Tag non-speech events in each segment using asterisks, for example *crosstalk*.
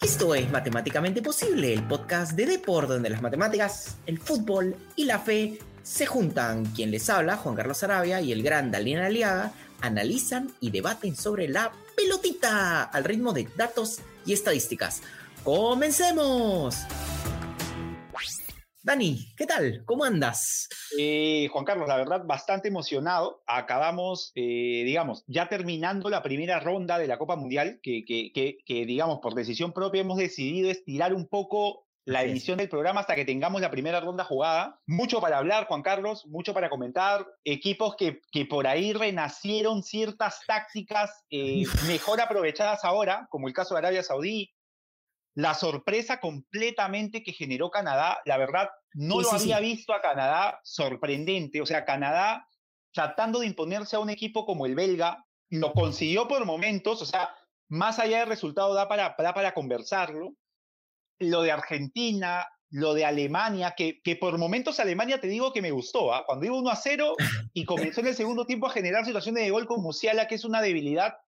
Esto es Matemáticamente Posible, el podcast de Deport, donde las matemáticas, el fútbol y la fe se juntan. Quien les habla, Juan Carlos Arabia y el gran Dalina Aliaga, analizan y debaten sobre la pelotita al ritmo de datos y estadísticas. ¡Comencemos! Dani, ¿qué tal? ¿Cómo andas? Eh, Juan Carlos, la verdad, bastante emocionado. Acabamos, eh, digamos, ya terminando la primera ronda de la Copa Mundial, que, que, que, digamos, por decisión propia hemos decidido estirar un poco la emisión del programa hasta que tengamos la primera ronda jugada. Mucho para hablar, Juan Carlos, mucho para comentar. Equipos que, que por ahí renacieron ciertas tácticas eh, mejor aprovechadas ahora, como el caso de Arabia Saudí, la sorpresa completamente que generó Canadá, la verdad, no lo había visto a Canadá sorprendente. O sea, Canadá tratando de imponerse a un equipo como el belga, lo consiguió por momentos, o sea, más allá del resultado da para, para conversarlo. Lo de Argentina, lo de Alemania, que, que por momentos Alemania te digo que me gustó, ¿ah? cuando iba 1 a 0 y comenzó en el segundo tiempo a generar situaciones de gol con Musiala, que es una debilidad,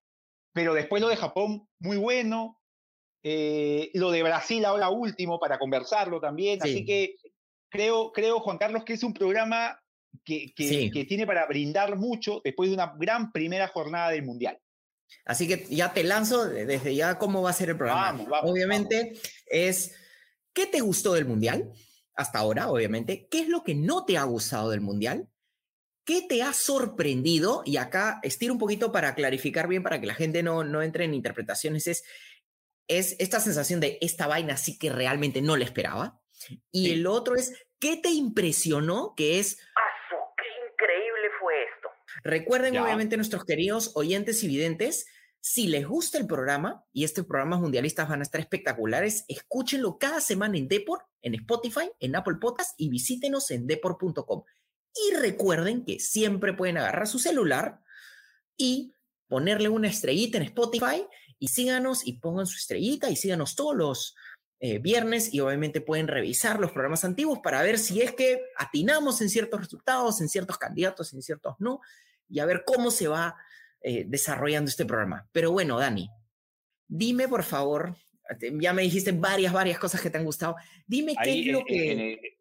pero después lo de Japón, muy bueno, eh, lo de Brasil ahora último para conversarlo también. Así que creo, creo, Juan Carlos, que es un programa que, que, tiene para brindar mucho después de una gran primera jornada del Mundial. Así que ya te lanzo desde ya cómo va a ser el programa. obviamente es, ¿qué te gustó del Mundial? Hasta ahora, obviamente. ¿Qué es lo que no te ha gustado del Mundial? ¿Qué te ha sorprendido? Y acá estiro un poquito para clarificar bien, para que la gente no, no entre en interpretaciones. Es es esta sensación de esta vaina sí que realmente no le esperaba. Y el otro es, ¿qué te impresionó? Que es... ¡Qué increíble fue esto! Recuerden, obviamente, nuestros queridos oyentes y videntes, si les gusta el programa y estos programas mundialistas van a estar espectaculares, escúchenlo cada semana en Deport, en Spotify, en Apple Podcasts y visítenos en deport.com. Y recuerden que siempre pueden agarrar su celular y ponerle una estrellita en Spotify y síganos y pongan su estrellita y síganos todos los eh, viernes y obviamente pueden revisar los programas antiguos para ver si es que atinamos en ciertos resultados, en ciertos candidatos, en ciertos no, y a ver cómo se va eh, desarrollando este programa. Pero bueno, Dani, dime por favor, ya me dijiste varias, varias cosas que te han gustado, dime qué es lo que,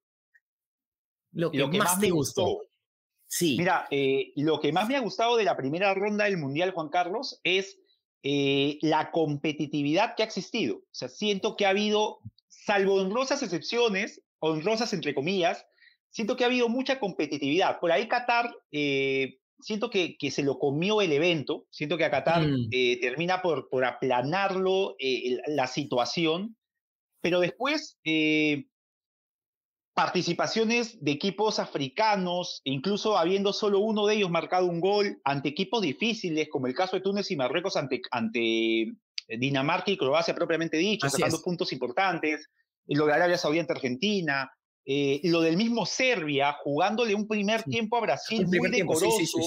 lo que, más, te gustó. Sí. Mira, eh, lo que más me ha gustado de la primera ronda del Mundial, Juan Carlos, es eh, la competitividad que ha existido. O sea, siento que ha habido, salvo honrosas excepciones, honrosas entre comillas, siento que ha habido mucha competitividad. Por ahí Qatar, eh, siento que, que, se lo comió el evento, siento que a Qatar mm. eh, termina por, por aplanarlo la situación, pero después participaciones de equipos africanos, incluso habiendo solo uno de ellos marcado un gol ante equipos difíciles, como el caso de Túnez y Marruecos ante, ante Dinamarca y Croacia propiamente dicho, sacando puntos importantes, lo de Arabia Saudí ante Argentina, eh, lo del mismo Serbia, jugándole un primer tiempo a Brasil muy decoroso.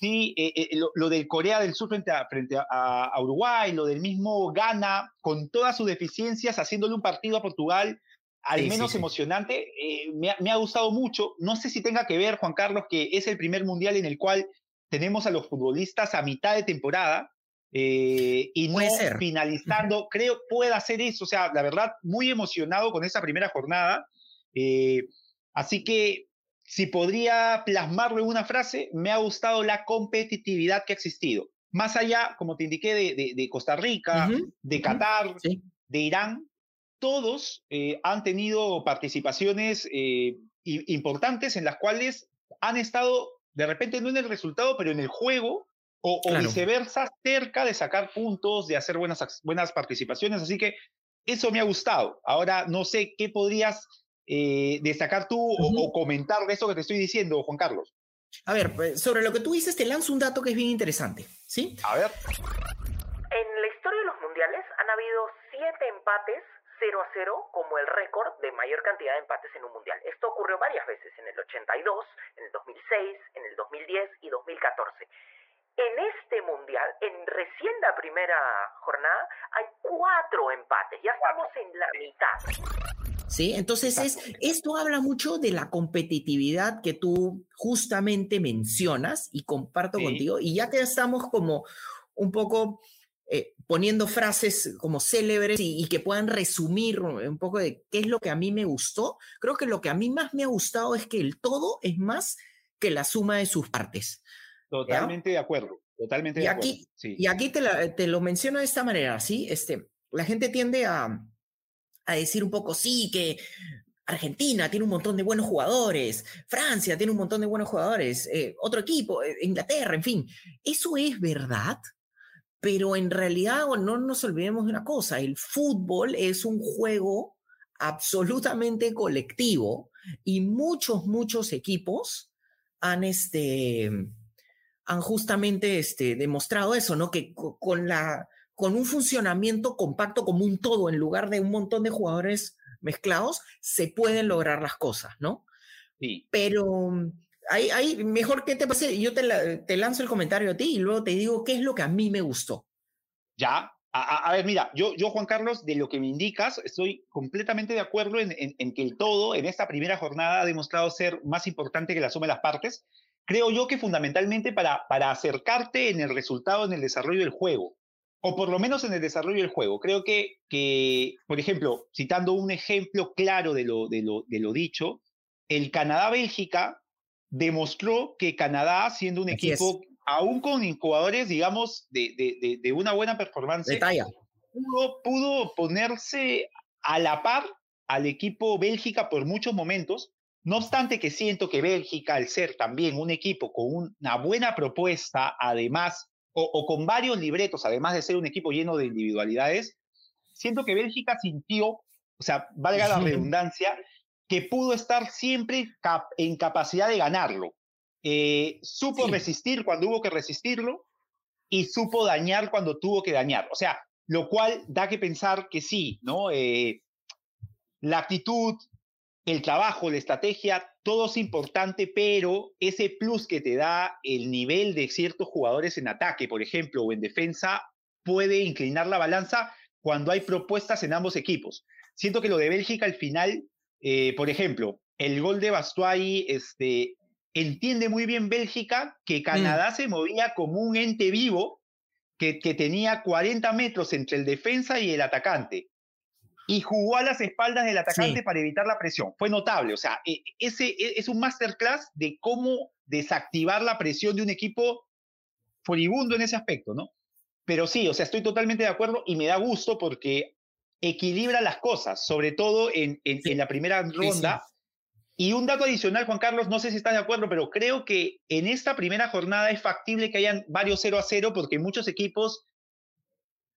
Sí, eh, eh, lo, del Corea del Sur frente, a, frente a, Uruguay, lo del mismo Ghana, con todas sus deficiencias, haciéndole un partido a Portugal al menos emocionante, eh, me, ha, gustado mucho. No sé si tenga que ver, Juan Carlos, que es el primer mundial en el cual tenemos a los futbolistas a mitad de temporada eh, y no finalizando. Creo pueda hacer eso. O sea, la verdad, muy emocionado con esa primera jornada. Eh, así que, si podría plasmarlo en una frase, me ha gustado la competitividad que ha existido. Más allá, como te indiqué, de, Costa Rica, de Qatar, de Irán, todos eh, han tenido participaciones eh, importantes en las cuales han estado, de repente no en el resultado, pero en el juego, o, viceversa, cerca de sacar puntos, de hacer buenas, buenas participaciones. Así que eso me ha gustado. Ahora no sé qué podrías eh, destacar tú o, comentar de eso que te estoy diciendo, Juan Carlos. A ver, sobre lo que tú dices, te lanzo un dato que es bien interesante. ¿Sí? A ver. En la historia de los mundiales han habido siete empates 0 a 0 como el récord de mayor cantidad de empates en un mundial. Esto ocurrió varias veces, en el 82, en el 2006, en el 2010 y 2014. En este mundial, en recién la primera jornada, hay cuatro empates, ya estamos en la mitad. Sí, entonces es, esto habla mucho de la competitividad que tú justamente mencionas y comparto contigo. Y ya que estamos como un poco eh, poniendo frases como célebres y, que puedan resumir un poco de qué es lo que a mí me gustó. Creo que lo que a mí más me ha gustado es que el todo es más que la suma de sus partes. Totalmente de acuerdo, totalmente de acuerdo. Y aquí te, te, lo menciono de esta manera, ¿sí? Este, la gente tiende a, a decir un poco, sí, que Argentina tiene un montón de buenos jugadores, Francia tiene un montón de buenos jugadores, eh, otro equipo, eh, Inglaterra, en fin. Eso es verdad, pero en realidad no nos olvidemos de una cosa, el fútbol es un juego absolutamente colectivo y muchos, muchos equipos han, este, han justamente este, demostrado eso, ¿no? Que con, la, con un funcionamiento compacto como un todo, en lugar de un montón de jugadores mezclados, se pueden lograr las cosas, ¿no? Sí. Pero ahí, mejor que te pase, yo te, te, lanzo el comentario a ti y luego te digo qué es lo que a mí me gustó. Ya, a, ver, mira, yo, yo, Juan Carlos, de lo que me indicas, estoy completamente de acuerdo en, en, que el todo en esta primera jornada ha demostrado ser más importante que la suma de las partes. Creo yo que fundamentalmente para, para acercarte en el resultado, en el desarrollo del juego o por lo menos en el desarrollo del juego. Creo que, que por ejemplo, citando un ejemplo claro de lo, de lo, de lo dicho, el Canadá-Bélgica demostró que Canadá, siendo un equipo, aún con jugadores, digamos, de, de, de, una buena performance, pudo, pudo ponerse a la par al equipo Bélgica por muchos momentos. No obstante que siento que Bélgica, al ser también un equipo con una buena propuesta, además o, con varios libretos, además de ser un equipo lleno de individualidades, siento que Bélgica sintió, o sea, valga la *laughs* redundancia, que pudo estar siempre en capacidad de ganarlo. Eh, supo resistir cuando hubo que resistirlo y supo dañar cuando tuvo que dañar. O sea, lo cual da que pensar que sí, ¿no? Eh, la actitud, el trabajo, la estrategia, todo es importante, pero ese plus que te da el nivel de ciertos jugadores en ataque, por ejemplo, o en defensa, puede inclinar la balanza cuando hay propuestas en ambos equipos. Siento que lo de Bélgica al final, eh, por ejemplo, el gol de Bastuay, este, entiende muy bien Bélgica que mm. Canadá se movía como un ente vivo que, que tenía 40 metros entre el defensa y el atacante y jugó a las espaldas del atacante para evitar la presión. Fue notable, o sea, e, ese e, es un masterclass de cómo desactivar la presión de un equipo furibundo en ese aspecto, ¿no? Pero sí, o sea, estoy totalmente de acuerdo y me da gusto porque equilibra las cosas, sobre todo en, en, la primera ronda. Y un dato adicional, Juan Carlos, no sé si estás de acuerdo, pero creo que en esta primera jornada es factible que hayan varios 0 a 0 porque muchos equipos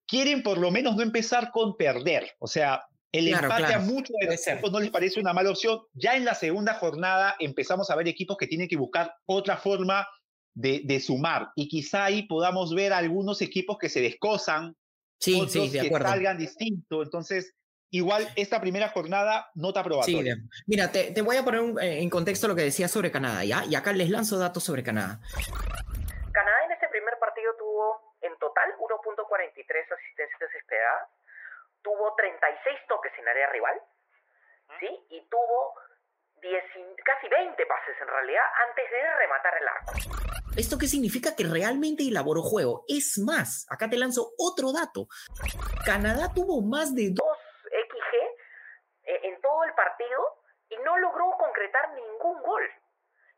quieren por lo menos no empezar con perder. O sea, el empate a muchos de los equipos no les parece una mala opción. Ya en la segunda jornada empezamos a ver equipos que tienen que buscar otra forma de, sumar. Y quizá ahí podamos ver algunos equipos que se descosan, sí, otros que salgan distinto. Entonces, igual esta primera jornada no te probatoria. Sí, mira, te, te, voy a poner eh, en contexto lo que decía sobre Canadá, ¿ya? Y acá les lanzo datos sobre Canadá. Canadá en este primer partido tuvo en total 1.43 asistencias esperadas, tuvo 36 toques en área rival, ¿sí? Y tuvo 10, casi 20 pases en realidad antes de rematar el arco. ¿Esto qué significa? Que realmente elaboró juego. Es más, acá te lanzo otro dato. Canadá tuvo más de 2 XG eh, en todo el partido y no logró concretar ningún gol.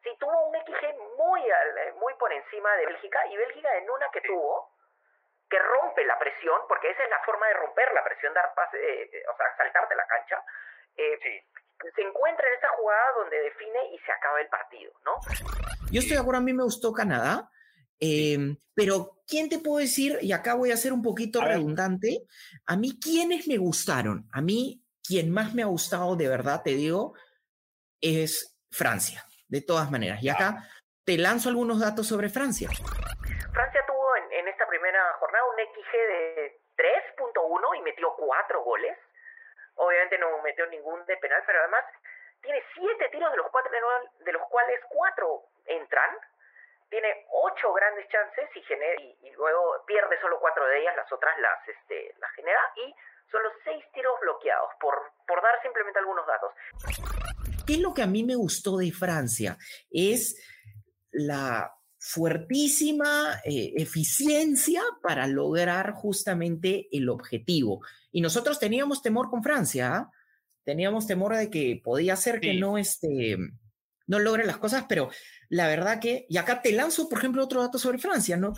Sí, tuvo un XG muy, eh, muy por encima de Bélgica y Bélgica en una que tuvo que rompe la presión, porque esa es la forma de romper la presión, dar pase, eh, eh, o sea, saltarte la cancha, eh, se encuentra en esa jugada donde define y se acaba el partido, ¿no? Yo estoy de acuerdo, a mí me gustó Canadá, em, pero ¿quién te puedo decir? Y acá voy a ser un poquito redundante. A mí, ¿quiénes me gustaron? A mí, quien más me ha gustado, de verdad, te digo, es Francia, de todas maneras. Y acá te lanzo algunos datos sobre Francia. Francia tuvo en, esta primera jornada un XG de 3.1 y metió cuatro goles. Obviamente no metió ningún de penal, pero además tiene siete tiros de los, cuatro, de los cuales cuatro entran. Tiene ocho grandes chances y, genera, y, luego pierde solo cuatro de ellas, las otras las, este, las genera. Y son los seis tiros bloqueados, por, por dar simplemente algunos datos. ¿Qué es lo que a mí me gustó de Francia? Es la fuertísima eh, eficiencia para lograr justamente el objetivo. Y nosotros teníamos temor con Francia, ¿ah? teníamos temor de que podía ser que no, este, no logre las cosas, pero la verdad que, y acá te lanzo, por ejemplo, otro dato sobre Francia, ¿no?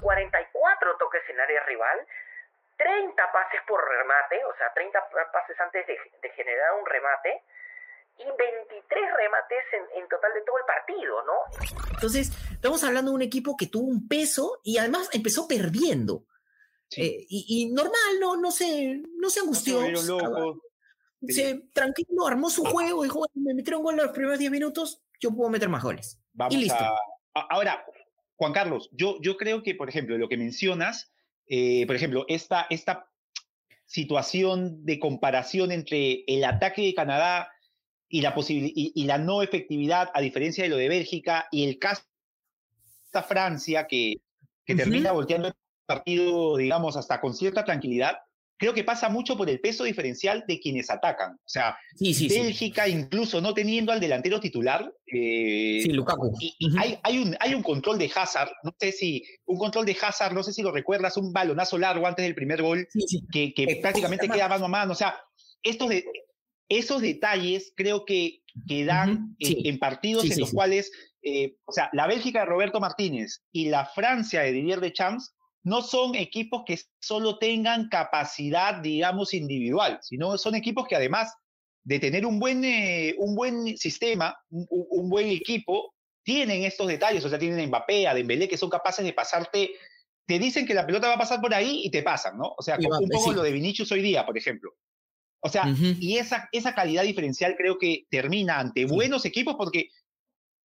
44 toques en área rival, 30 pases por remate, o sea, 30 pases antes de, de generar un remate, y 23 remates en, total de todo el partido, ¿no? Entonces, estamos hablando de un equipo que tuvo un peso y además empezó perdiendo. Eh, y, normal, no, no se, no se angustió. se, tranquilo, armó su juego, dijo, me metieron gol en los primeros 10 minutos, yo puedo meter más goles. Vamos y listo. ahora, Juan Carlos, yo, yo creo que, por ejemplo, lo que mencionas, eh, por ejemplo, esta, esta situación de comparación entre el ataque de Canadá y la, y, la no efectividad, a diferencia de lo de Bélgica, y el caso de Francia, que, que termina volteando el partido, digamos, hasta con cierta tranquilidad, creo que pasa mucho por el peso diferencial de quienes atacan. O sea, Bélgica, incluso no teniendo al delantero titular. Eh, sí, Lukaku. Y, hay, hay, un, hay un control de Hazard, no sé si, un control de Hazard, no sé si lo recuerdas, un balonazo largo antes del primer gol, que, que prácticamente queda mano a mano. O sea, estos de, esos detalles creo que, que dan en, partidos en los cuales, eh, o sea, la Bélgica de Roberto Martínez y la Francia de Didier Deschamps no son equipos que solo tengan capacidad, digamos, individual, sino son equipos que además de tener un buen, eh, un buen sistema, un, buen equipo, tienen estos detalles, o sea, tienen a Mbappé, a Dembélé, que son capaces de pasarte, te dicen que la pelota va a pasar por ahí y te pasan, ¿no? O sea, un poco lo de Vinicius hoy día, por ejemplo. O sea, y esa, esa calidad diferencial creo que termina ante buenos equipos porque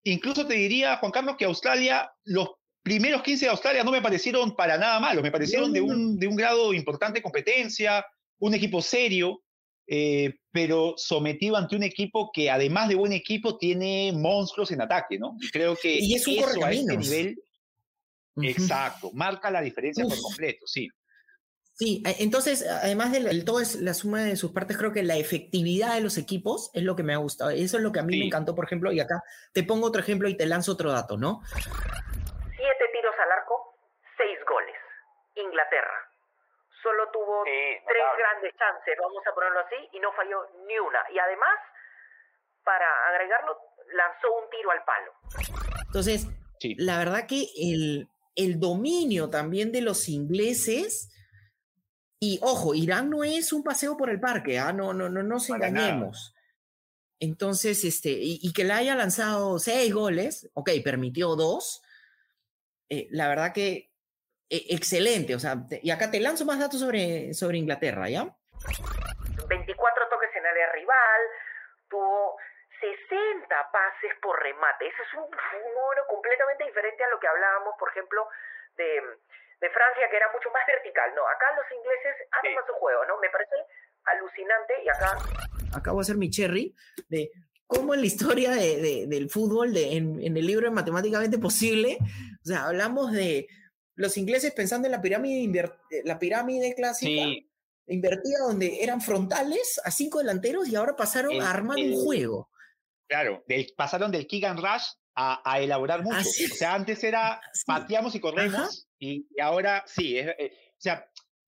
incluso te diría, Juan Carlos, que Australia, los primeros 15 de Australia no me parecieron para nada malos, me parecieron de un, de un grado importante de competencia, un equipo serio, eh, pero sometido ante un equipo que además de buen equipo tiene monstruos en ataque, ¿no? Y creo que y es un eso a este nivel, exacto, marca la diferencia por completo, sí. Sí, entonces, además del todo es la suma de sus partes, creo que la efectividad de los equipos es lo que me ha gustado. Eso es lo que a mí me encantó, por ejemplo, y acá te pongo otro ejemplo y te lanzo otro dato, ¿no? Siete tiros al arco, seis goles. Inglaterra. Solo tuvo tres grandes chances, vamos a ponerlo así, y no falló ni una. Y además, para agregarlo, lanzó un tiro al palo. Entonces, la verdad que el, el dominio también de los ingleses y ojo, Irán no es un paseo por el parque, ¿ah? no, no, no nos engañemos. Entonces, este, y, que le haya lanzado seis goles, ok, permitió dos, eh, la verdad que e, excelente, o sea, y acá te lanzo más datos sobre, sobre Inglaterra, ¿ya? 24 toques en área rival, tuvo 60 pases por remate, ese es un número completamente diferente a lo que hablábamos, por ejemplo, de de Francia, que era mucho más vertical. No, acá los ingleses hacen más su juego, ¿no? Me parece alucinante y acá... Acabo de hacer mi cherry de cómo en la historia de, del fútbol, de, en, el libro de Matemáticamente Posible, o sea, hablamos de los ingleses pensando en la pirámide, la pirámide clásica. Invertida donde eran frontales a cinco delanteros y ahora pasaron a armar un juego. Claro, pasaron del and rush a, elaborar mucho. O sea, antes era *laughs* pateamos y corremos y, ahora sí. Eh, o sea,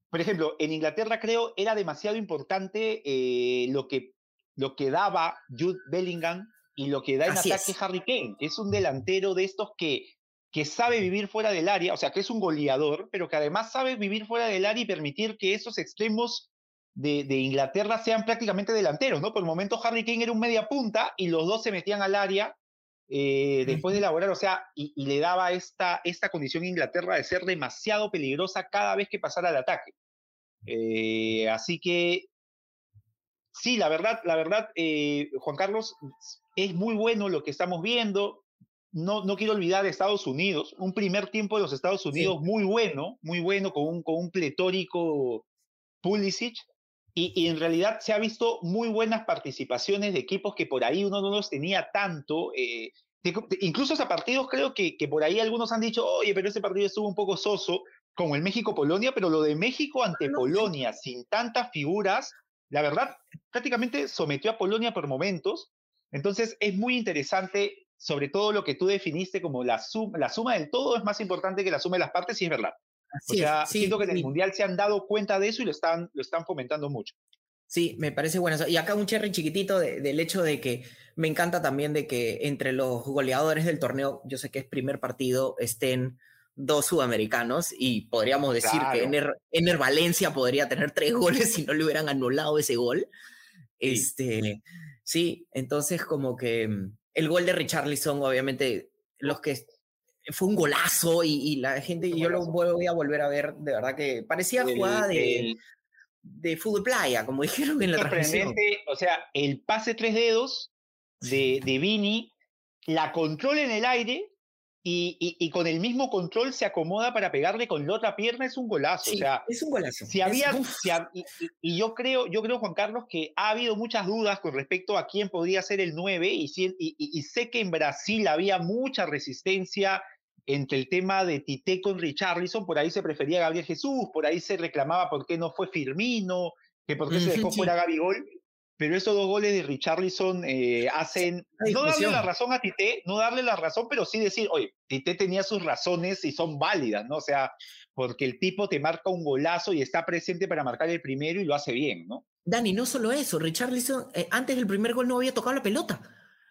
por ejemplo, en Inglaterra creo era demasiado importante eh, lo, que, lo que daba Jude Bellingham y lo que da en ataque Harry Kane, es un delantero de estos que, que sabe vivir fuera del área, o sea, que es un goleador, pero que además sabe vivir fuera del área y permitir que esos extremos de, de, Inglaterra sean prácticamente delanteros, ¿no? Por el momento Harry Kane era un media punta y los dos se metían al área eh, después de elaborar, o sea, y, le daba esta, esta condición a Inglaterra de ser demasiado peligrosa cada vez que pasara el ataque. Eh, así que, sí, la verdad, la verdad, eh, Juan Carlos, es muy bueno lo que estamos viendo. No, no quiero olvidar Estados Unidos, un primer tiempo de los Estados Unidos muy bueno, muy bueno, con un, con un pletórico Pulisic, y, en realidad se ha visto muy buenas participaciones de equipos que por ahí uno no los tenía tanto. Eh, incluso a partidos creo que, que por ahí algunos han dicho, oye, pero ese partido estuvo un poco soso, como el México-Polonia, pero lo de México ante Polonia, sin tantas figuras, la verdad, prácticamente sometió a Polonia por momentos. Entonces es muy interesante sobre todo lo que tú definiste como la suma, la suma del todo es más importante que la suma de las partes, y es verdad. O sea, siento que en el Mundial se han dado cuenta de eso y lo están, lo están fomentando mucho. Sí, me parece bueno Y acá un cherry chiquitito del hecho de que me encanta también de que entre los goleadores del torneo, yo sé que es primer partido, estén dos sudamericanos y podríamos decir que Ener, Valencia podría tener tres goles si no le hubieran anulado ese gol. Este, sí, entonces como que mm, el gol de Richarlison, obviamente, los que fue un golazo y, la gente, yo lo voy a volver a ver, de verdad que parecía jugada de, de fútbol playa, como *laughs* dijeron en la transmisión. O sea, el pase tres dedos de, de Vini, la control en el aire y, con el mismo control se acomoda para pegarle con la otra pierna, es un golazo. o sea, es un golazo. Si había, y, yo creo, yo creo, Juan Carlos, que ha habido muchas dudas con respecto a quién podría ser el 9, y, y, sé que en Brasil había mucha resistencia entre el tema de Tite con Richarlison, por ahí se prefería Gabriel Jesús, por ahí se reclamaba por qué no fue Firmino, que por qué se dejó fuera Gabigol pero esos dos goles de Richarlison eh, hacen, no darle la razón a Tite, no darle la razón, pero sí decir, oye, Tite tenía sus razones y son válidas, ¿no? O sea, porque el tipo te marca un golazo y está presente para marcar el primero y lo hace bien, ¿no? Dani, no solo eso, Richarlison eh, antes del primer gol no había tocado la pelota.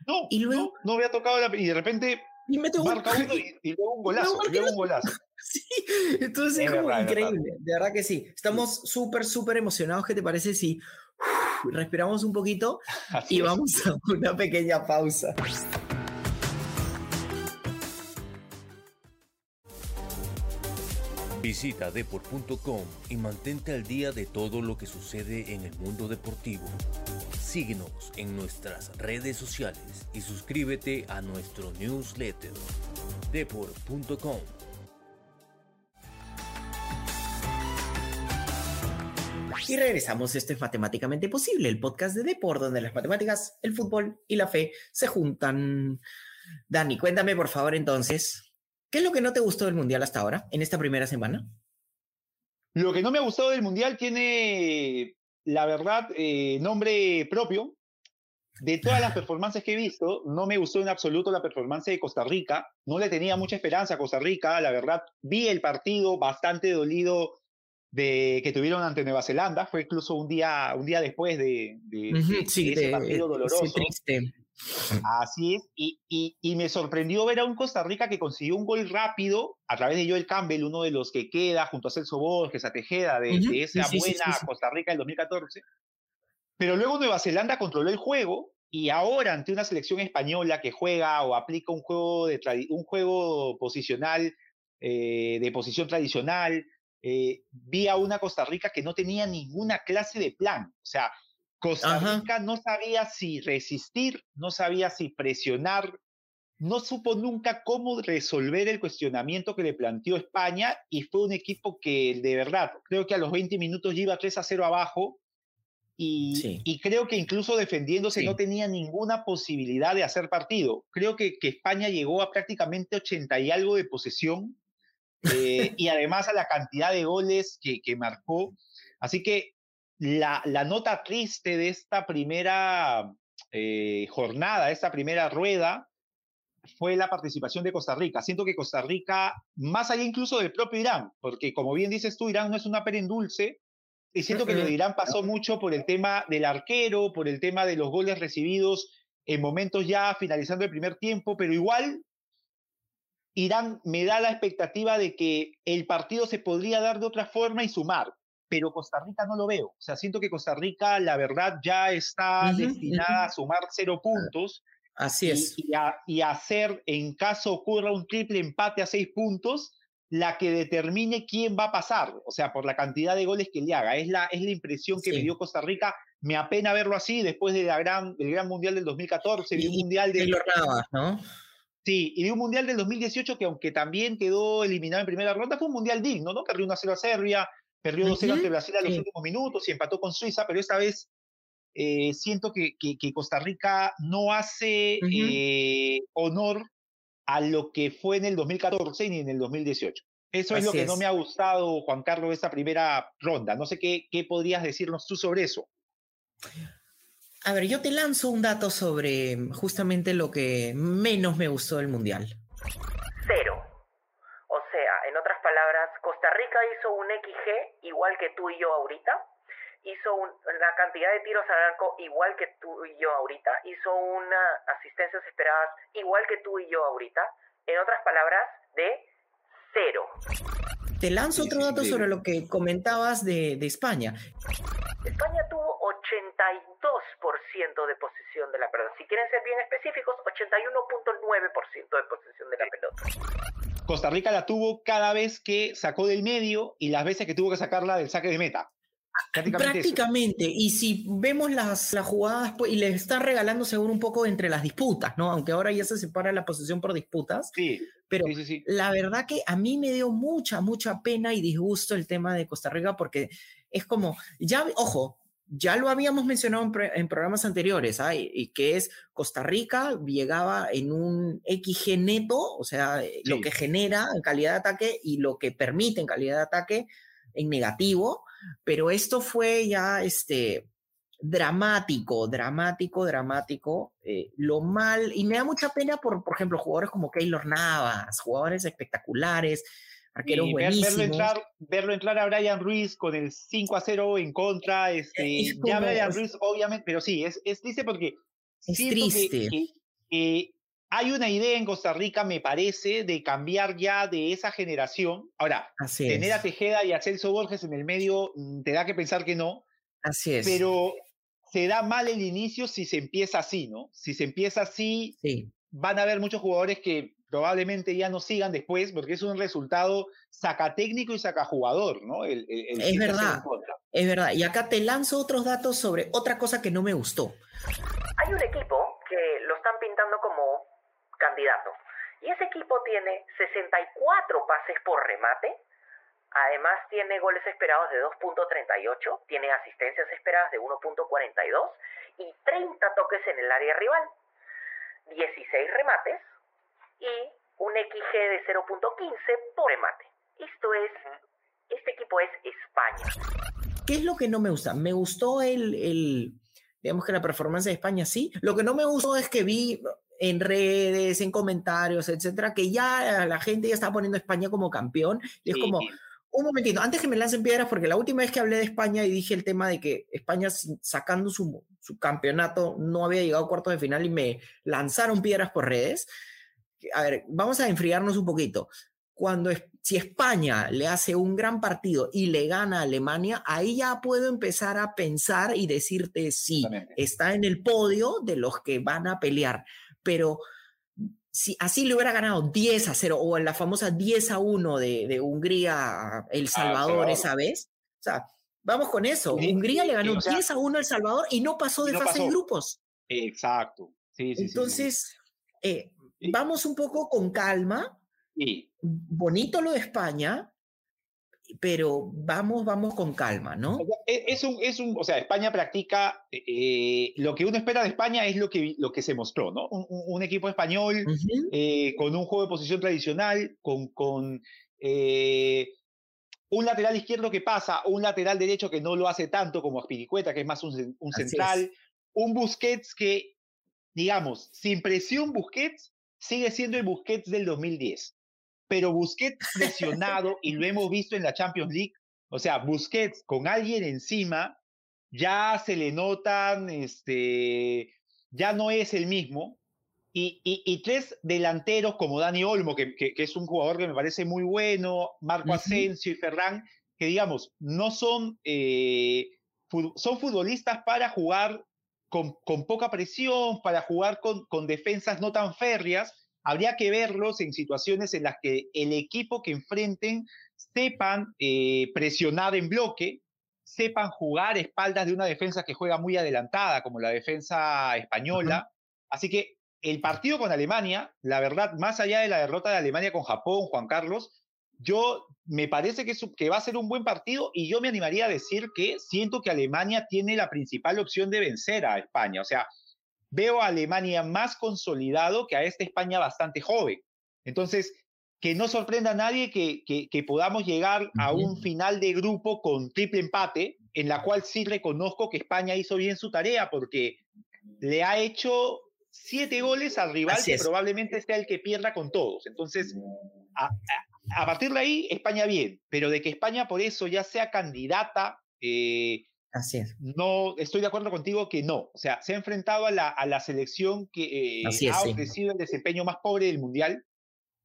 No, y luego, no, había tocado la pelota y de repente y marca uno y, luego un *laughs* golazo, y luego un golazo. *laughs* Sí, entonces es, como increíble, de verdad que sí. Estamos súper, súper emocionados. ¿Qué te parece si respiramos un poquito *laughs* y vamos a una pequeña pausa. Visita deport.com y mantente al día de todo lo que sucede en el mundo deportivo. Síguenos en nuestras redes sociales y suscríbete a nuestro newsletter deport.com Y regresamos, esto es Matemáticamente Posible, el podcast de Depor, donde las matemáticas, el fútbol y la fe se juntan. Dani, cuéntame por favor entonces, ¿qué es lo que no te gustó del Mundial hasta ahora, en esta primera semana? Lo que no me ha gustado del Mundial tiene, la verdad, eh, nombre propio. De todas las *laughs* performances que he visto, no me gustó en absoluto la performance de Costa Rica. No le tenía mucha esperanza a Costa Rica. La verdad, vi el partido bastante dolido de, que tuvieron ante Nueva Zelanda. Fue incluso un día, un día después de, ese partido doloroso. Así es. Y, y, me sorprendió ver a un Costa Rica que consiguió un gol rápido a través de Joel Campbell, uno de los que queda junto a Celso Borges, a Tejeda, de, esa buena Costa Rica del 2014. Pero luego Nueva Zelanda controló el juego y ahora ante una selección española que juega o aplica un juego, de un juego posicional, eh, de posición tradicional, eh, vi a una Costa Rica que no tenía ninguna clase de plan. O sea, Costa Rica no sabía si resistir, no sabía si presionar, no supo nunca cómo resolver el cuestionamiento que le planteó España y fue un equipo que de verdad, creo que a los 20 minutos iba 3 a 0 abajo y, creo que incluso defendiéndose no tenía ninguna posibilidad de hacer partido. Creo que, que España llegó a prácticamente 80 y algo de posesión eh, y además a la cantidad de goles que, que marcó. Así que la, la, nota triste de esta primera eh, jornada, esta primera rueda, fue la participación de Costa Rica. Siento que Costa Rica, más allá incluso del propio Irán, porque como bien dices tú, Irán no es una pera dulce, y siento que lo de Irán pasó mucho por el tema del arquero, por el tema de los goles recibidos en momentos ya finalizando el primer tiempo, pero igual Irán me da la expectativa de que el partido se podría dar de otra forma y sumar, pero Costa Rica no lo veo. O sea, siento que Costa Rica, la verdad, ya está destinada a sumar cero puntos. Así es. Y, a, hacer, en caso ocurra un triple empate a seis puntos, la que determine quién va a pasar, o sea, por la cantidad de goles que le haga. Es la, es la impresión que me dio Costa Rica. Me apena verlo así después de la gran, del Gran Mundial del 2014, y, un Mundial de... ¿no? Sí, y de un Mundial del 2018 que aunque también quedó eliminado en primera ronda, fue un Mundial digno, ¿no? Perdió 1-0 a Serbia, perdió 2-0 ante Brasil a los últimos minutos y empató con Suiza, pero esta vez eh, siento que, que, Costa Rica no hace eh, honor a lo que fue en el 2014 ni en el 2018. Eso es lo que no me ha gustado, Juan Carlos, de esta primera ronda. No sé qué, qué podrías decirnos tú sobre eso. A ver, yo te lanzo un dato sobre justamente lo que menos me gustó del Mundial. Cero. O sea, en otras palabras, Rica hizo un XG igual que tú y yo ahorita, hizo una cantidad de tiros al arco igual que tú y yo ahorita, hizo una asistencias esperadas igual que tú y yo ahorita, en otras palabras, de cero. Te lanzo otro dato sobre lo que comentabas de, de España. España tuvo 82% de posesión de la pelota. Si quieren ser bien específicos, 81.9% de posesión de la pelota. Costa Rica la tuvo cada vez que sacó del medio y las veces que tuvo que sacarla del saque de meta. Prácticamente, y si vemos las, las jugadas, pues, y le están regalando según un poco entre las disputas, ¿no? Aunque ahora ya se separa la posesión por disputas. Sí, pero sí, sí, sí. la verdad que a mí me dio mucha, mucha pena y disgusto el tema de Costa Rica porque es como, ya, ojo, ya lo habíamos mencionado en, en programas anteriores, ¿ah? y que es Costa Rica llegaba en un XG neto, o sea, sí. lo que genera en calidad de ataque y lo que permite en calidad de ataque en negativo, pero esto fue ya este, dramático, dramático, dramático, eh, lo mal, y me da mucha pena por, por ejemplo, jugadores como Keylor Navas, jugadores espectaculares, y. Verlo entrar, verlo entrar a Brian Ruiz con el 5 a 0 en contra, este, es ya Brian Ruiz, obviamente, pero sí, es, es triste porque es triste. Que, que, que, hay una idea en Costa Rica, me parece, de cambiar ya de esa generación. Ahora, Así tener es. a Tejeda y a Celso Borges en el medio mm, te da que pensar que no. Así es. Pero se da mal el inicio si se empieza así, ¿no? Si se empieza así, sí. van a haber muchos jugadores que probablemente ya no sigan después, porque es un resultado saca técnico y saca jugador, ¿no? El, el, el es verdad, es verdad. Y acá te lanzo otros datos sobre otra cosa que no me gustó. Hay un equipo que lo están pintando como candidato. Y ese equipo tiene 64 pases por remate, además tiene goles esperados de 2.38, tiene asistencias esperadas de 1.42 y 30 toques en el área rival, 16 remates y un XG de 0.15 por remate. Esto es, este equipo es España. ¿Qué es lo que no me gusta? Me gustó el, el digamos que la performance de España sí. Lo que no me gustó es que vi en redes, en comentarios, etcétera, que ya la gente ya está poniendo a España como campeón. Y es sí. como, un momentito, antes que me lancen piedras, porque la última vez que hablé de España y dije el tema de que España sacando su, su campeonato no había llegado a cuartos de final y me lanzaron piedras por redes. A ver, vamos a enfriarnos un poquito. Cuando si España le hace un gran partido y le gana a Alemania, ahí ya puedo empezar a pensar y decirte sí, está en el podio de los que van a pelear pero si así le hubiera ganado 10 a 0 o en la famosa 10 a 1 de, de Hungría a El Salvador ah, esa vez, o sea, vamos con eso. Sí, Hungría le ganó o sea, 10 a 1 a El Salvador y no pasó de no fase pasó. de grupos. Exacto. Sí, sí, Entonces, eh, vamos un poco con calma. Bonito lo de España, pero vamos, vamos con calma, ¿no? Es un, es un, o sea, España practica, eh, lo que uno espera de España es lo que, lo que se mostró, ¿no? Un, un equipo español uh -huh. eh, con un juego de posición tradicional, con, con eh, un lateral izquierdo que pasa, un lateral derecho que no lo hace tanto como Aspiricueta, que es más un, un central, un Busquets que, digamos, sin presión Busquets sigue siendo el Busquets del 2010 pero Busquets presionado, y lo hemos visto en la Champions League, o sea, Busquets con alguien encima, ya se le notan, este, ya no es el mismo, y, y, y tres delanteros como Dani Olmo, que, que, que, es un jugador que me parece muy bueno, Marco uh -huh. Asensio y Ferran, que digamos, no son, eh, son futbolistas para jugar con, con, poca presión, para jugar con, con defensas no tan férreas, habría que verlos en situaciones en las que el equipo que enfrenten sepan eh, presionar en bloque, sepan jugar espaldas de una defensa que juega muy adelantada, como la defensa española. Uh -huh. Así que el partido con Alemania, la verdad, más allá de la derrota de Alemania con Japón, Juan Carlos, yo me parece que, que va a ser un buen partido y yo me animaría a decir que siento que Alemania tiene la principal opción de vencer a España. O sea, veo a Alemania más consolidado que a esta España bastante joven. Entonces, que no sorprenda a nadie que, que, que podamos llegar a un final de grupo con triple empate, en la cual sí reconozco que España hizo bien su tarea porque le ha hecho siete goles al rival que probablemente sea el que pierda con todos. Entonces, a, partir de ahí, España bien, pero de que España por eso ya sea candidata, eh, Así es. No, estoy de acuerdo contigo que no. O sea, se ha enfrentado a la, a la selección que eh, ha ofrecido el desempeño más pobre del Mundial.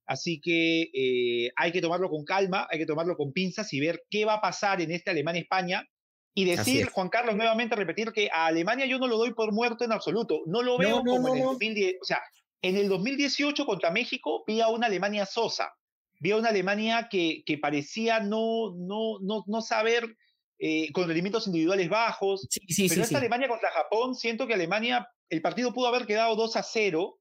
Así que eh, hay que tomarlo con calma, hay que tomarlo con pinzas y ver qué va a pasar en este Alemania-España y decir, Juan Carlos, nuevamente repetir que a Alemania yo no lo doy por muerto en absoluto. No lo veo como en el 2010. O sea, en el 2018 contra México vi a una Alemania sosa. A una Alemania que, que parecía no, no, no, no saber, eh, con rendimientos individuales bajos. Sí, sí, Pero esta Alemania contra Japón, siento que Alemania, el partido pudo haber quedado 2 a 0.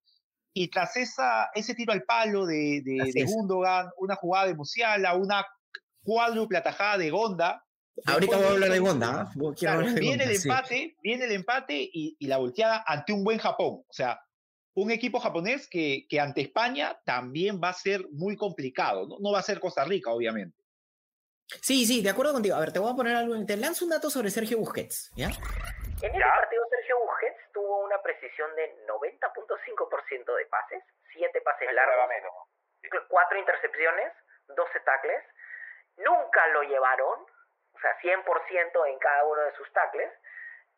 Y tras esa, ese tiro al palo de, de, de Gundogan, una jugada de Musiala, una cuádruple atajada de Gonda, Ahorita voy a hablar de Gonda. viene, el empate, viene el empate y, la volteada ante un buen Japón. O sea, un equipo japonés que, que ante España también va a ser muy complicado. ¿no? no va a ser Costa Rica, obviamente. Sí, sí, de acuerdo contigo. A ver, te voy a poner algo. Te lanzo un dato sobre Sergio Busquets. ¿ya? En el partido, Sergio Busquets tuvo una precisión de 90.5% de pases, 7 pases largos, 4 intercepciones, 12 tackles. Nunca lo llevaron o sea, 100% en cada uno de sus tackles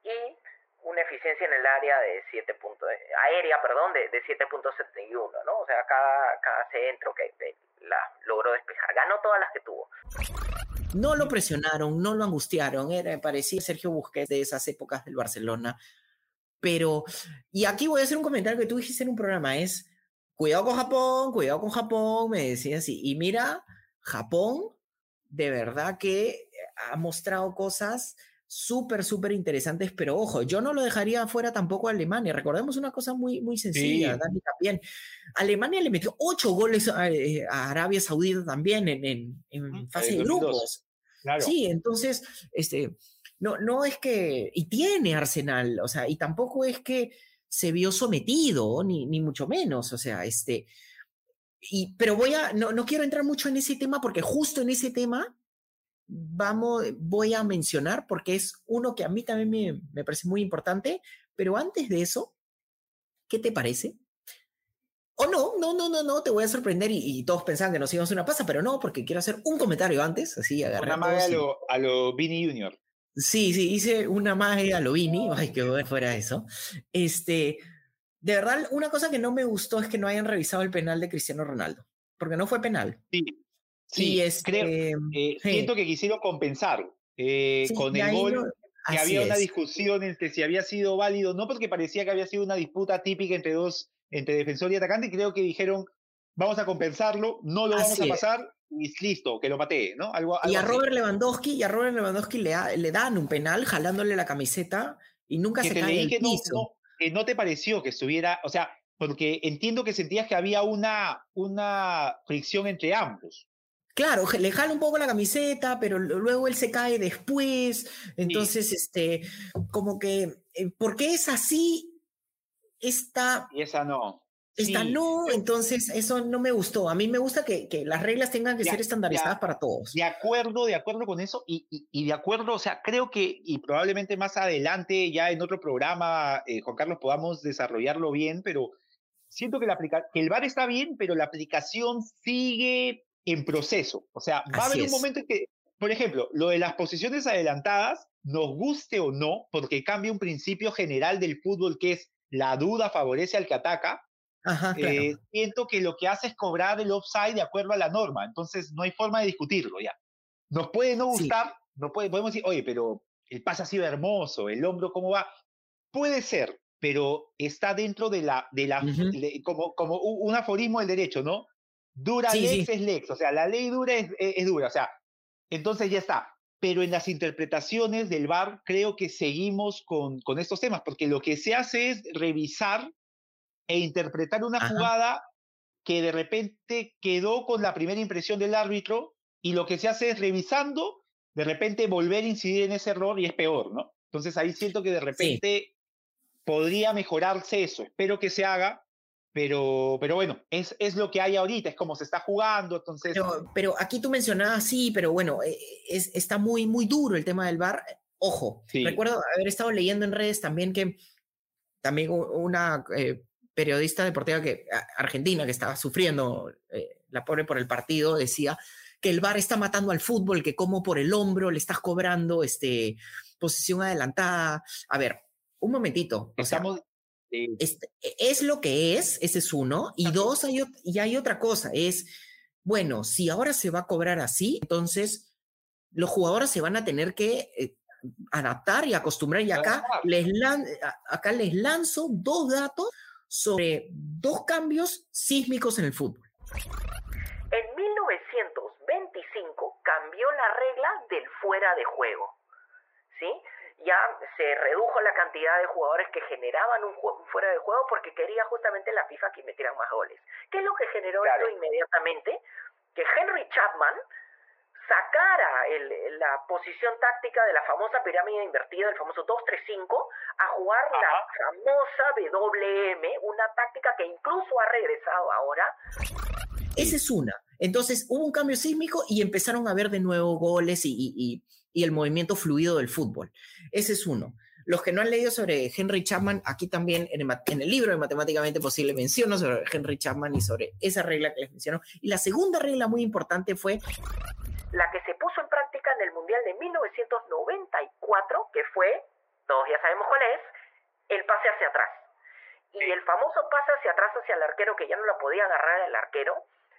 y una eficiencia en el área de 7 puntos, aérea, perdón, de, de 7.71, ¿no? O sea, cada, cada centro que la logró despejar, ganó todas las que tuvo. No lo presionaron, no lo angustiaron, era, parecía Sergio Busquets de esas épocas del Barcelona. Pero, y aquí voy a hacer un comentario que tú dijiste en un programa, es, cuidado con Japón, cuidado con Japón, me decías así, y mira, Japón, de verdad que ha mostrado cosas súper, súper interesantes, pero ojo, yo no lo dejaría fuera tampoco a Alemania. Recordemos una cosa muy, muy sencilla, Dani también. Alemania le metió ocho goles a, eh, Arabia Saudita también en, en, fase de grupos. Sí, entonces, este, no, no es que, y tiene Arsenal, o sea, y tampoco es que se vio sometido, ni, ni mucho menos, o sea, este, y, pero voy a, no, no quiero entrar mucho en ese tema porque justo en ese tema vamos, voy a mencionar porque es uno que a mí también me, me parece muy importante, pero antes de eso, ¿qué te parece? O no, no, no, no, no, te voy a sorprender y, todos pensaban que nos íbamos a una pasa, pero no, porque quiero hacer un comentario antes, así agarrar. Una magia a lo, a lo Vini Junior. Sí, sí, hice una magia a lo Vini, *laughs* ay, que fuera eso. Este, de verdad, una cosa que no me gustó es que no hayan revisado el penal de Cristiano Ronaldo, porque no fue penal. Sí, Sí, creo, este, eh, siento que quisieron compensar eh, con el gol. que había una discusión entre si había sido válido, no porque parecía que había sido una disputa típica entre dos, entre defensor y atacante, y creo que dijeron, vamos a compensarlo, no lo vamos a pasar, y listo, que lo matee, ¿no? Algo, y a Robert Lewandowski, y a Robert Lewandowski le, le, dan un penal jalándole la camiseta y nunca se cae el piso. No, que no te pareció que estuviera, o sea, porque entiendo que sentías que había una, una fricción entre ambos. Claro, le jala un poco la camiseta, pero luego él se cae después. Entonces, este, como que, eh, ¿por qué es así? Esta. Y esa no. Esta no, entonces eso no me gustó. A mí me gusta que, que las reglas tengan que ser estandarizadas para todos. De acuerdo, de acuerdo con eso. Y, y, de acuerdo, o sea, creo que, y probablemente más adelante, ya en otro programa, eh, Juan Carlos, podamos desarrollarlo bien, pero siento que, la que el VAR está bien, pero la aplicación sigue en proceso. O sea, va a haber un momento en que, por ejemplo, lo de las posiciones adelantadas, nos guste o no, porque cambia un principio general del fútbol que es la duda favorece al que ataca. Eh, siento que lo que hace es cobrar el offside de acuerdo a la norma, entonces no hay forma de discutirlo ya. Nos puede no gustar, no puede, podemos decir, oye, pero el pase ha sido hermoso, el hombro cómo va. Puede ser, pero está dentro de la, de la como, como un aforismo del derecho, ¿no? Dura lex es lex, o sea, la ley dura es, es, dura, o sea, entonces ya está. Pero en las interpretaciones del VAR creo que seguimos con, con estos temas, porque lo que se hace es revisar e interpretar una jugada que de repente quedó con la primera impresión del árbitro y lo que se hace es revisando, de repente volver a incidir en ese error y es peor, ¿no? Entonces ahí siento que de repente podría mejorarse eso. Espero que se haga, pero, pero bueno, es, es lo que hay ahorita, es como se está jugando, entonces... Pero, aquí tú mencionabas, sí, pero bueno, eh, es, está muy, muy duro el tema del VAR. Ojo, recuerdo haber estado leyendo en redes también que también una eh, periodista deportiva que, argentina que estaba sufriendo eh, la pobre por el partido decía que el VAR está matando al fútbol, que como por el hombro le estás cobrando este, posición adelantada. A ver, un momentito. Estamos, e, es lo que es, ese es uno. Y dos, hay, y hay otra cosa, es, bueno, si ahora se va a cobrar así, entonces los jugadores se van a tener que eh, adaptar y acostumbrar. Y acá les, acá les lanzo dos datos sobre dos cambios sísmicos en el fútbol. En 1925 cambió la regla del fuera de juego. ¿Sí? Ya se redujo la cantidad de jugadores que generaban un, fuera de juego porque quería justamente la FIFA que metieran más goles. ¿Qué es lo que generó esto inmediatamente? Que Henry Chapman sacara el, la posición táctica de la famosa pirámide invertida, del famoso 2-3-5, a jugar la famosa WM, una táctica que incluso ha regresado ahora. Esa es una. Entonces hubo un cambio sísmico y empezaron a ver de nuevo goles y y el movimiento fluido del fútbol. Ese es uno. Los que no han leído sobre Henry Chapman, aquí también en el, libro de Matemáticamente Posible menciono sobre Henry Chapman y sobre esa regla que les menciono. Y la segunda regla muy importante fue la que se puso en práctica en el Mundial de 1994, que fue, todos ya sabemos cuál es, el pase hacia atrás. Y el famoso pase hacia atrás hacia el arquero, que ya no lo podía agarrar el arquero,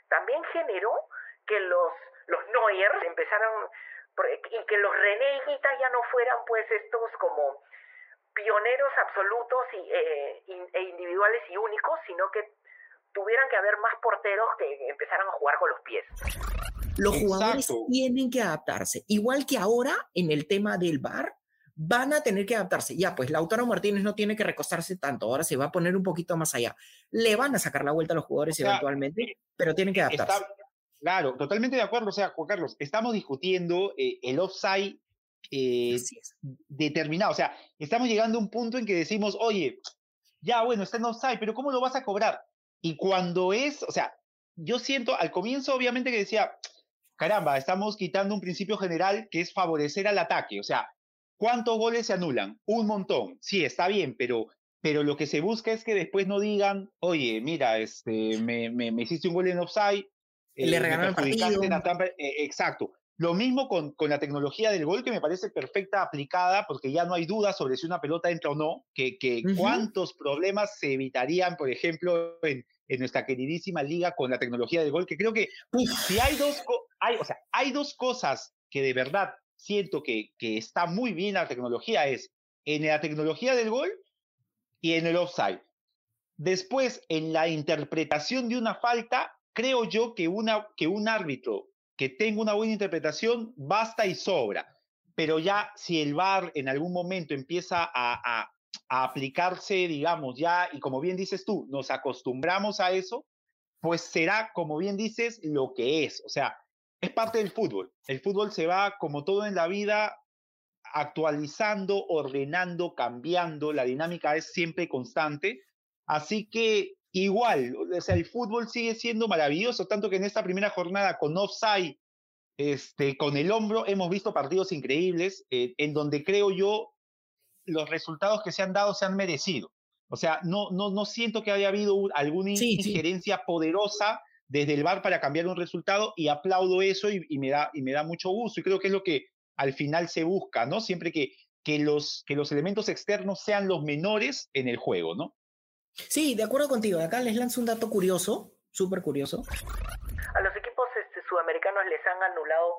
también generó que los, los Neuers empezaron y que los René ya no fueran pues estos como pioneros absolutos y, eh, e individuales y únicos, sino que tuvieran que haber más porteros que empezaran a jugar con los pies. Los jugadores tienen que adaptarse, igual que ahora en el tema del bar, van a tener que adaptarse. Ya, pues Lautaro Martínez no tiene que recostarse tanto, ahora se va a poner un poquito más allá. Le van a sacar la vuelta a los jugadores eventualmente, pero tienen que adaptarse. Claro, totalmente de acuerdo. O sea, Juan Carlos, estamos discutiendo eh, el offside eh, determinado. O sea, estamos llegando a un punto en que decimos, oye, ya bueno, está en offside, pero ¿cómo lo vas a cobrar? Y cuando es, o sea, yo siento al comienzo obviamente que decía, caramba, estamos quitando un principio general que es favorecer al ataque. O sea, ¿cuántos goles se anulan? Un montón. Sí, está bien, pero, pero lo que se busca es que después no digan, oye, mira, este, me, me, me hiciste un gol en offside, le eh, regalaron el eh, exacto. Lo mismo con, con, la tecnología del gol, que me parece perfecta aplicada, porque ya no hay duda sobre si una pelota entra o no, que, que cuántos problemas se evitarían, por ejemplo, en, en, nuestra queridísima liga con la tecnología del gol, que creo que si hay dos, hay, o sea, hay dos cosas que de verdad siento que, que está muy bien la tecnología, es en la tecnología del gol y en el offside. Después, en la interpretación de una falta, creo yo que, una, que un árbitro que tenga una buena interpretación basta y sobra. Pero ya si el VAR en algún momento empieza a, a, aplicarse, digamos, ya, y como bien dices tú, nos acostumbramos a eso, pues será, como bien dices, lo que es. O sea, es parte del fútbol. El fútbol se va, como todo en la vida, actualizando, ordenando, cambiando. La dinámica es siempre constante. Así que igual, o sea, el fútbol sigue siendo maravilloso, tanto que en esta primera jornada con offside, este, con el hombro, hemos visto partidos increíbles, eh, en donde creo yo los resultados que se han dado se han merecido. O sea, no, no, no siento que haya habido alguna injerencia poderosa desde el VAR para cambiar un resultado y aplaudo eso y, me da, y me da mucho gusto y creo que es lo que al final se busca, ¿no? Siempre que, que, los, que los elementos externos sean los menores en el juego, ¿no? Sí, de acuerdo contigo. Acá les lanzo un dato curioso, súper curioso. A los equipos este, sudamericanos les han anulado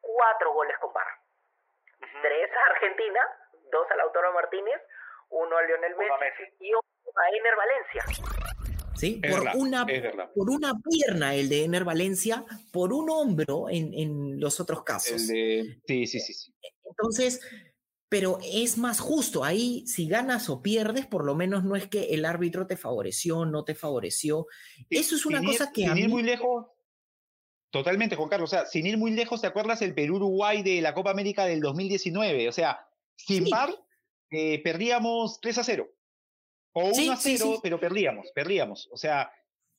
cuatro goles con bar. Tres a Argentina, dos a Lautaro Martínez, uno a Lionel Messi, y uno a Ener Valencia. Sí, por, una, por una pierna el de Ener Valencia, por un hombro en, en los otros casos. El de... Sí, sí, sí. Entonces, pero es más justo. Ahí, si ganas o pierdes, por lo menos no es que el árbitro te favoreció, no te favoreció. Eso es una cosa que. Sin ir muy lejos. Totalmente, Juan Carlos. O sea, sin ir muy lejos, ¿te acuerdas el Perú-Uruguay de la Copa América del 2019? O sea, sin par, eh, perdíamos 3 a 0. O 1 a 0, pero perdíamos, perdíamos. O sea,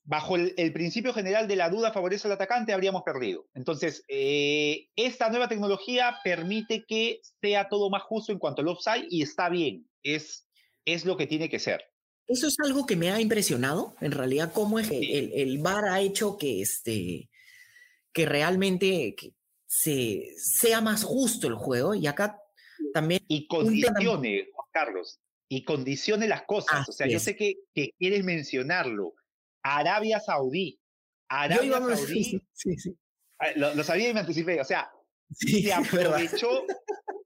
bajo el, principio general de la duda favorece al atacante, habríamos perdido. Entonces, eh, esta nueva tecnología permite que sea todo más justo en cuanto al offside y está bien, es, es lo que tiene que ser. Eso es algo que me ha impresionado, en realidad, cómo es el, el, VAR ha hecho que, este, que realmente se, sea más justo el juego y acá también... Y condicione, Juan Carlos, y condicione las cosas. o sea, yo sé que, que quieres mencionarlo, Arabia Saudí. Arabia Saudí. Sí, sí. Lo, sabía y me anticipé. O sea, se *laughs* aprovechó,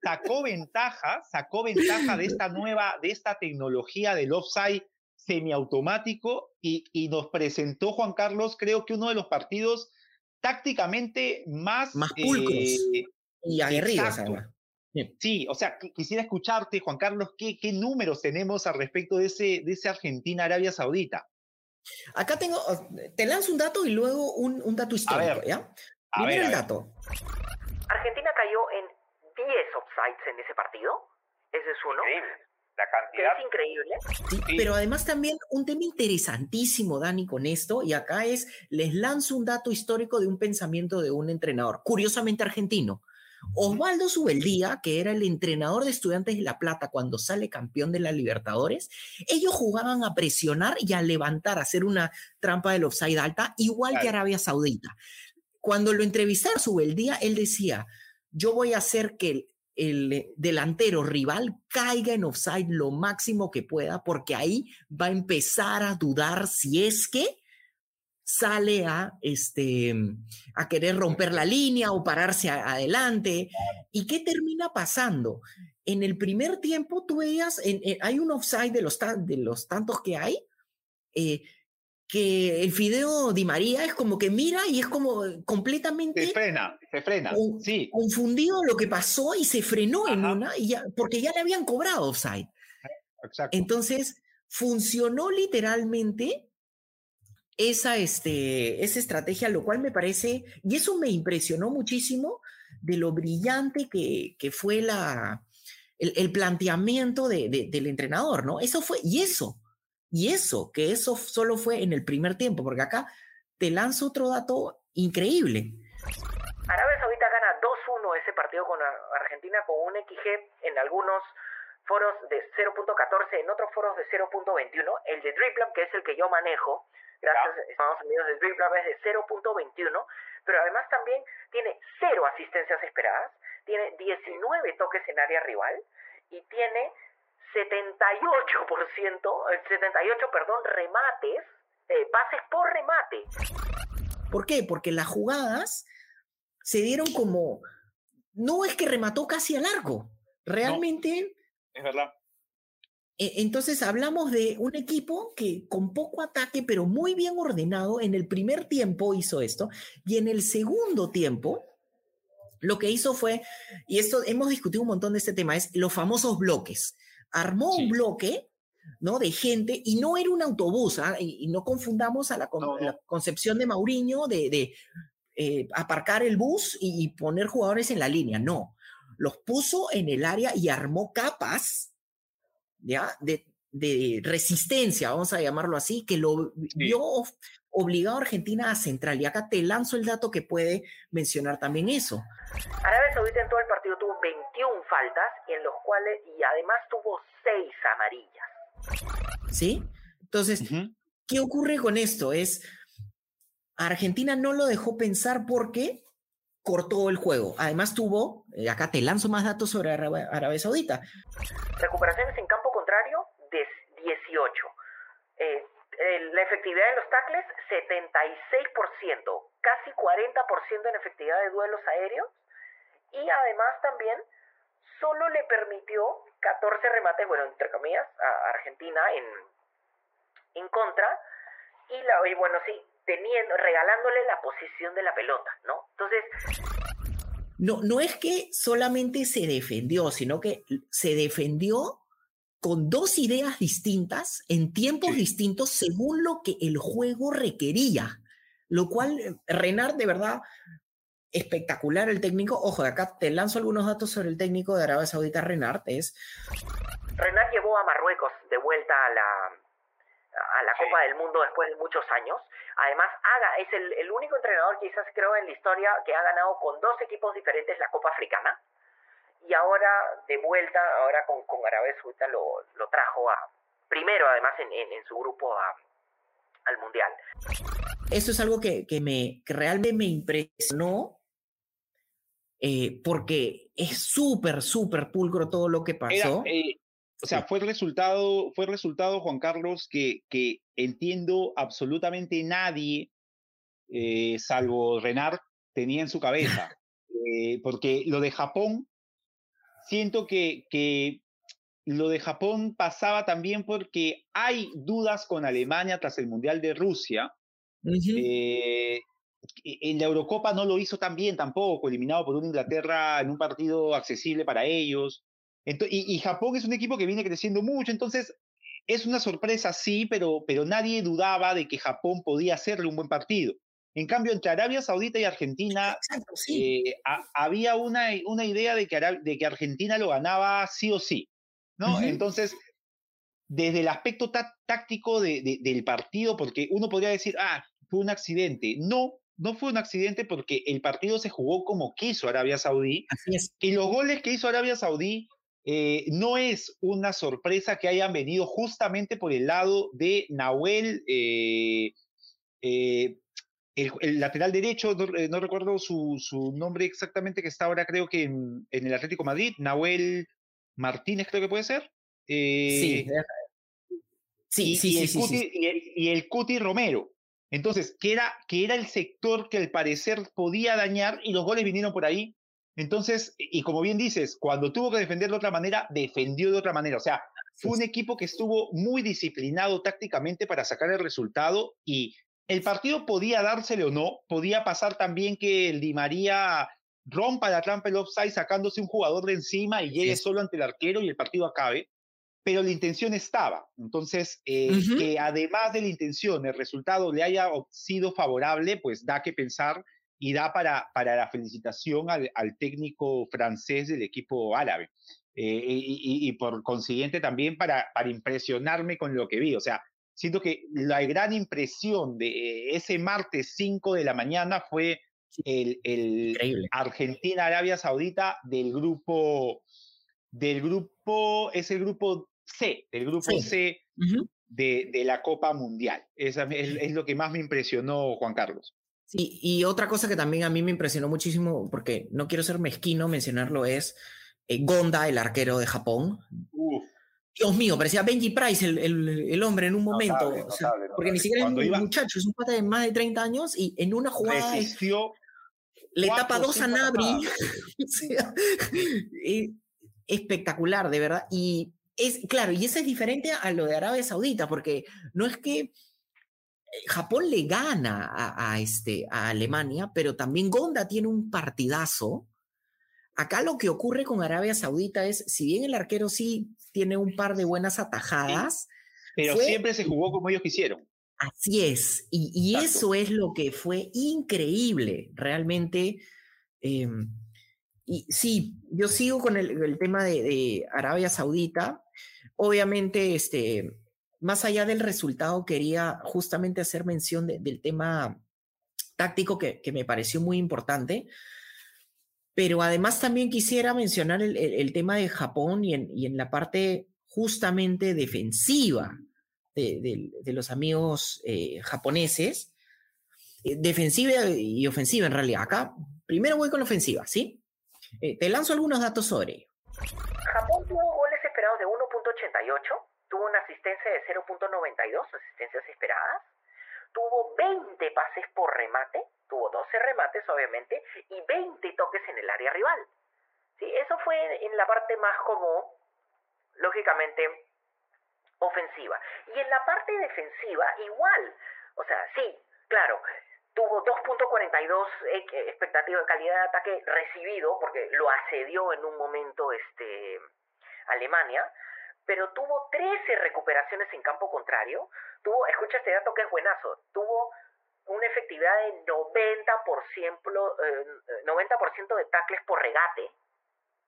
sacó ventaja, sacó ventaja de esta nueva, de esta tecnología del offside semiautomático y, y nos presentó Juan Carlos, creo que uno de los partidos tácticamente más, más pulcros eh, y aguerridos. Sí, o sea, quisiera escucharte, Juan Carlos, ¿qué, qué números tenemos al respecto de ese, de ese Argentina-Arabia Saudita? Acá tengo, te lanzo un dato y luego un, un dato histórico, ¿ya? Primero el dato. Argentina cayó en 10 offsides en ese partido. Ese es uno. Increíble. La cantidad. es increíble. Sí, Pero además también un tema interesantísimo, Dani, con esto, y acá es, les lanzo un dato histórico de un pensamiento de un entrenador, curiosamente argentino. Osvaldo Subeldía, que era el entrenador de Estudiantes de La Plata cuando sale campeón de la Libertadores, ellos jugaban a presionar y a levantar, a hacer una trampa del offside alta, igual que Arabia Saudita. Cuando lo entrevistaron a Subeldía, él decía, yo voy a hacer que el delantero rival caiga en offside lo máximo que pueda, porque ahí va a empezar a dudar si es que sale a, este, a querer romper la línea o pararse adelante. ¿Y qué termina pasando? En el primer tiempo tú veías, hay un offside de los, de los tantos que hay, eh, que el Fideo Di María es como que mira y es como completamente... Se frena, se frena, sí. Confundido lo que pasó y se frenó en una, y ya, porque ya le habían cobrado offside. Exacto. Entonces, funcionó literalmente esa, este, esa estrategia, lo cual me parece, y eso me impresionó muchísimo de lo brillante que, que fue la, el, planteamiento de, del entrenador, ¿no? Eso fue, y eso, y eso, que eso solo fue en el primer tiempo, porque acá te lanzo otro dato increíble. Arabia Saudita gana 2-1 ese partido con Argentina con un XG en algunos foros de 0.14, en otros foros de 0.21. El de Driplab, que es el que yo manejo, gracias a Estados Unidos de Dribbler es de 0.21, pero además también tiene cero asistencias esperadas, tiene 19 toques en área rival y tiene 78%, 78, perdón, remates, eh, pases por remate. ¿Por qué? Porque las jugadas se dieron como, no es que remató casi a largo, realmente... es verdad. E, entonces hablamos de un equipo que con poco ataque, pero muy bien ordenado, en el primer tiempo hizo esto, y en el segundo tiempo, lo que hizo fue, y esto hemos discutido un montón de este tema, es los famosos bloques. Armó un bloque, ¿no? De gente, y no era un autobús, ¿ah? y, no confundamos a la, concepción de Mauriño de, eh, aparcar el bus y poner jugadores en la línea, no. Los puso en el área y armó capas ¿ya? De, de resistencia, vamos a llamarlo así, que lo vio obligado a Argentina a central. Y acá te lanzo el dato que puede mencionar también eso. Arabia Saudita en todo el partido tuvo 21 faltas, y en los cuales, y además tuvo 6 amarillas. ¿Sí? Entonces, ¿qué ocurre con esto? Es, Argentina no lo dejó pensar porque cortó el juego. Además tuvo, eh, acá te lanzo más datos sobre Arabia Saudita. Recuperaciones en campo contrario, 18. Eh, la efectividad de los tackles, 76%, casi 40% en efectividad de duelos aéreos. Y además también solo le permitió 14 remates, bueno, entre comillas, a Argentina en, en contra. Y, la, y bueno, sí, teniendo, regalándole la posición de la pelota, ¿no? Entonces... No, no es que solamente se defendió, sino que se defendió con dos ideas distintas, en tiempos distintos, según lo que el juego requería. Lo cual, eh, Renard, de verdad, espectacular el técnico. Ojo, de acá te lanzo algunos datos sobre el técnico de Arabia Saudita, Renard. Es... Renard llevó a Marruecos de vuelta a la, a la Copa del Mundo después de muchos años. Además, haga, es el, el único entrenador quizás creo en la historia que ha ganado con dos equipos diferentes la Copa Africana. Y ahora, de vuelta, ahora con, con Arabia Saudita lo, lo trajo a, primero además en, en, su grupo a, al Mundial. Eso es algo que, que me, que realmente me impresionó eh, porque es súper, súper pulcro todo lo que pasó. Eh, o sea, fue el resultado, fue el resultado, Juan Carlos, que, que entiendo absolutamente nadie, eh, salvo Renard, tenía en su cabeza. *laughs* porque lo de Japón, siento que, que lo de Japón pasaba también porque hay dudas con Alemania tras el Mundial de Rusia. E, en la Eurocopa no lo hizo tan bien tampoco, eliminado por una Inglaterra en un partido accesible para ellos. y, Japón es un equipo que viene creciendo mucho, entonces es una sorpresa, sí, pero, pero nadie dudaba de que Japón podía hacerle un buen partido. En cambio, entre Arabia Saudita y Argentina eh, había una, una idea de que, de que Argentina lo ganaba sí o sí. ¿no? Entonces, desde el aspecto táctico del partido, porque uno podría decir, ah, fue un accidente. No, no fue un accidente porque el partido se jugó como quiso Arabia Saudí. Así es. Y los goles que hizo Arabia Saudí eh, no es una sorpresa que hayan venido justamente por el lado de Nahuel, eh, eh, el, lateral derecho, no, recuerdo su, nombre exactamente, que está ahora creo que en, el Atlético Madrid, Nahuel Martínez creo que puede ser. sí, sí, sí, sí, y el Cuti Romero. Entonces, que era, que era el sector que al parecer podía dañar y los goles vinieron por ahí. Entonces, y como bien dices, cuando tuvo que defender de otra manera, defendió de otra manera. O sea, fue un equipo que estuvo muy disciplinado tácticamente para sacar el resultado y el partido podía dársele o no, podía pasar también que el Di María rompa la trampa el offside sacándose un jugador de encima y llegue solo ante el arquero y el partido acabe pero la intención estaba. Entonces, eh, que además de la intención, el resultado le haya sido favorable, pues da que pensar y da para, para la felicitación al, técnico francés del equipo árabe. Eh, y, por consiguiente también para, para impresionarme con lo que vi. O sea, siento que la gran impresión de ese martes 5 de la mañana fue el, el Argentina-Arabia Saudita del grupo del grupo, es el grupo C, del grupo C de, de, la Copa Mundial. Esa es, es, lo que más me impresionó, Juan Carlos. Sí, y otra cosa que también a mí me impresionó muchísimo, porque no quiero ser mezquino mencionarlo, es eh, Gonda, el arquero de Japón. Dios mío, parecía Benji Price, el, el, el hombre en un momento. porque ni siquiera es un muchacho, es un pata de más de 30 años y en una jugada. le tapa dos a Nabri. *laughs* espectacular, de verdad. Y es, claro, y eso es diferente a lo de Arabia Saudita, porque no es que eh, Japón le gana a, este, a Alemania, pero también Gonda tiene un partidazo. Acá lo que ocurre con Arabia Saudita es, si bien el arquero sí tiene un par de buenas atajadas, pero siempre se jugó como ellos quisieron. Así es, y, eso es lo que fue increíble, realmente. Em, y sí, yo sigo con el, tema de, Arabia Saudita. Obviamente, este, más allá del resultado, quería justamente hacer mención del tema táctico que, me pareció muy importante. Pero además también quisiera mencionar el, tema de Japón y en, la parte justamente defensiva de, los amigos eh, japoneses. Eh, defensiva y ofensiva en realidad. Acá primero voy con la ofensiva, ¿sí? Eh, te lanzo algunos datos sobre ello. Japón tuvo goles esperados de 1.88, tuvo una asistencia de 0.92, asistencias esperadas, tuvo 20 pases por remate, tuvo 12 remates obviamente, y 20 toques en el área rival. ¿Sí? Eso fue en la parte más como, lógicamente, ofensiva. Y en la parte defensiva, igual. O sea, sí, claro, tuvo 2.42 expectativa de calidad de ataque recibido, porque lo asedió en un momento este, Alemania, pero tuvo 13 recuperaciones en campo contrario, tuvo, escucha este dato que es buenazo, tuvo una efectividad de 90%, eh, 90 de tacles por regate,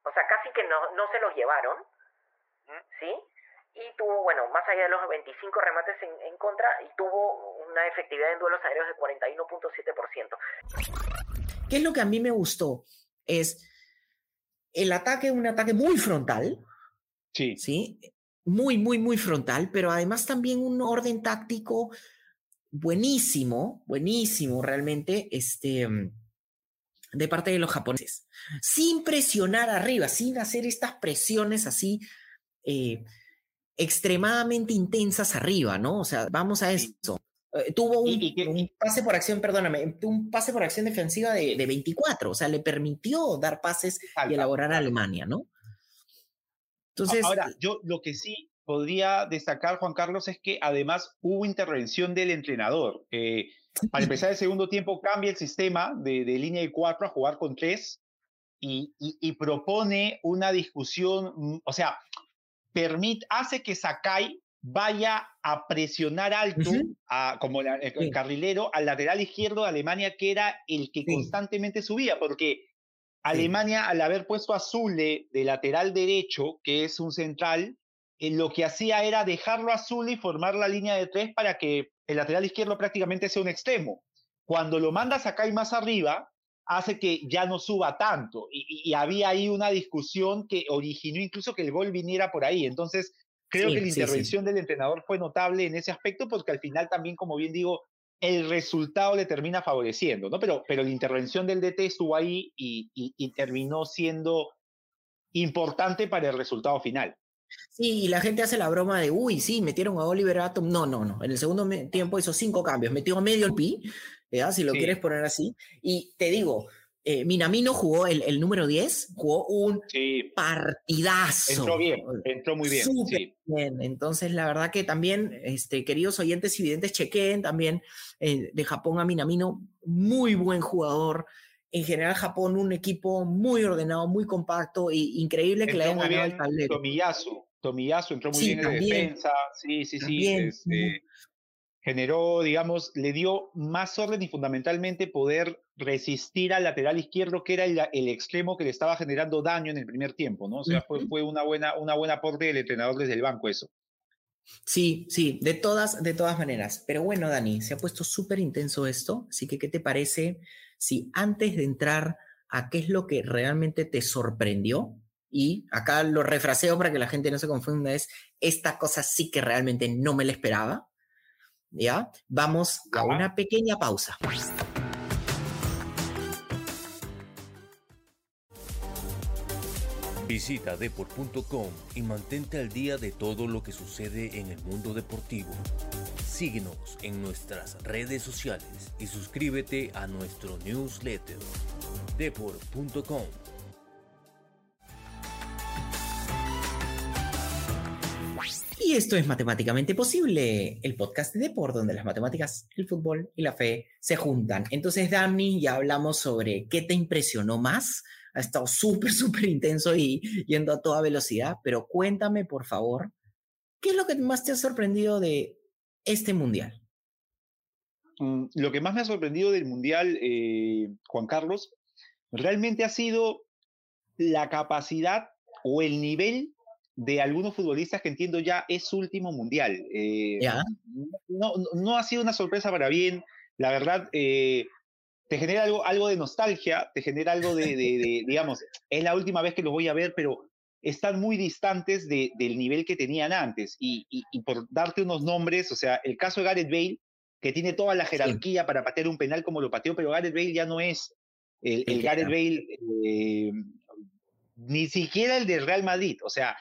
o sea, casi que no, no se los llevaron, ¿sí? y tuvo, bueno, más allá de los 25 remates en, en contra, y tuvo una efectividad en duelos aéreos de 41.7%. ¿Qué es lo que a mí me gustó? Es el ataque, un ataque muy frontal. Sí. Sí. Muy, muy, muy frontal, pero además también un orden táctico buenísimo, buenísimo realmente, este, de parte de los japoneses. Sin presionar arriba, sin hacer estas presiones así eh, extremadamente intensas arriba, ¿no? O sea, vamos a eso. Eh, tuvo un, pase por acción, perdóname, un pase por acción defensiva de, de 24, o sea, le permitió dar pases y elaborar a Alemania, ¿no? Entonces. Ahora, yo lo que sí podría destacar, Juan Carlos, es que además hubo intervención del entrenador. Eh, al *laughs* empezar el segundo tiempo, cambia el sistema de, de línea de cuatro a jugar con tres y, y, propone una discusión, mm, o sea, permite, hace que Sakai vaya a presionar alto, a, como el carrilero, al lateral izquierdo de Alemania, que era el que constantemente subía, porque Alemania, al haber puesto a Zule de lateral derecho, que es un central, eh, lo que hacía era dejarlo a Zule y formar la línea de tres para que el lateral izquierdo prácticamente sea un extremo. Cuando lo mandas acá y más arriba, hace que ya no suba tanto. Y, había ahí una discusión que originó incluso que el gol viniera por ahí. Entonces, Creo que la intervención del entrenador fue notable en ese aspecto porque al final también, como bien digo, el resultado le termina favoreciendo, ¿no? Pero, pero la intervención del DT estuvo ahí y, y, terminó siendo importante para el resultado final. Sí, y la gente hace la broma de, uy, sí, metieron a Oliver Atom. No, no, no. En el segundo tiempo hizo cinco cambios. Metió a medio el pi, si lo quieres poner así. Y te digo, eh, Minamino jugó el, número 10, jugó un partidazo. Entró bien, entró muy bien. bien. Entonces, la verdad que también, este, queridos oyentes y videntes, chequen también eh, de Japón a Minamino, muy buen jugador. En general, Japón, un equipo muy ordenado, muy compacto, y increíble que le hayan ganado el tablero. Tomiyasu, Tomiyasu entró muy bien en defensa. Sí, sí, sí. Este, generó, digamos, le dio más orden y fundamentalmente poder resistir al lateral izquierdo, que era el, extremo que le estaba generando daño en el primer tiempo, ¿no? O sea, fue, fue una, buena, una buena aporte del entrenador desde el banco eso. Sí, sí, de todas, de todas maneras. Pero bueno, Dani, se ha puesto súper intenso esto, así que ¿qué te parece si antes de entrar a qué es lo que realmente te sorprendió, y acá lo refraseo para que la gente no se confunda, es esta cosa sí que realmente no me la esperaba, ¿ya? Vamos a una pequeña pausa. Visita deport.com y mantente al día de todo lo que sucede en el mundo deportivo. Síguenos en nuestras redes sociales y suscríbete a nuestro newsletter deport.com. Y esto es Matemáticamente Posible, el podcast de Deport, donde las matemáticas, el fútbol y la fe se juntan. Entonces, Dani, ya hablamos sobre qué te impresionó más ha estado súper, *laughs* súper intenso y yendo a toda velocidad, pero cuéntame, por favor, ¿qué es lo que más te ha sorprendido de este mundial? Mm, lo que más me ha sorprendido del mundial, eh, Juan Carlos, realmente ha sido la capacidad o el nivel de algunos futbolistas que entiendo ya es su último mundial. Eh, no, no, ha sido una sorpresa para bien. La verdad, eh, te genera algo, algo de nostalgia, te genera algo de, *laughs* digamos, es la última vez que los voy a ver, pero están muy distantes del nivel que tenían antes. Y, por darte unos nombres, o sea, el caso de Gareth Bale, que tiene toda la jerarquía para patear un penal como lo pateó, pero Gareth Bale ya no es el, Gareth Bale, eh, ni siquiera el del Real Madrid. O sea,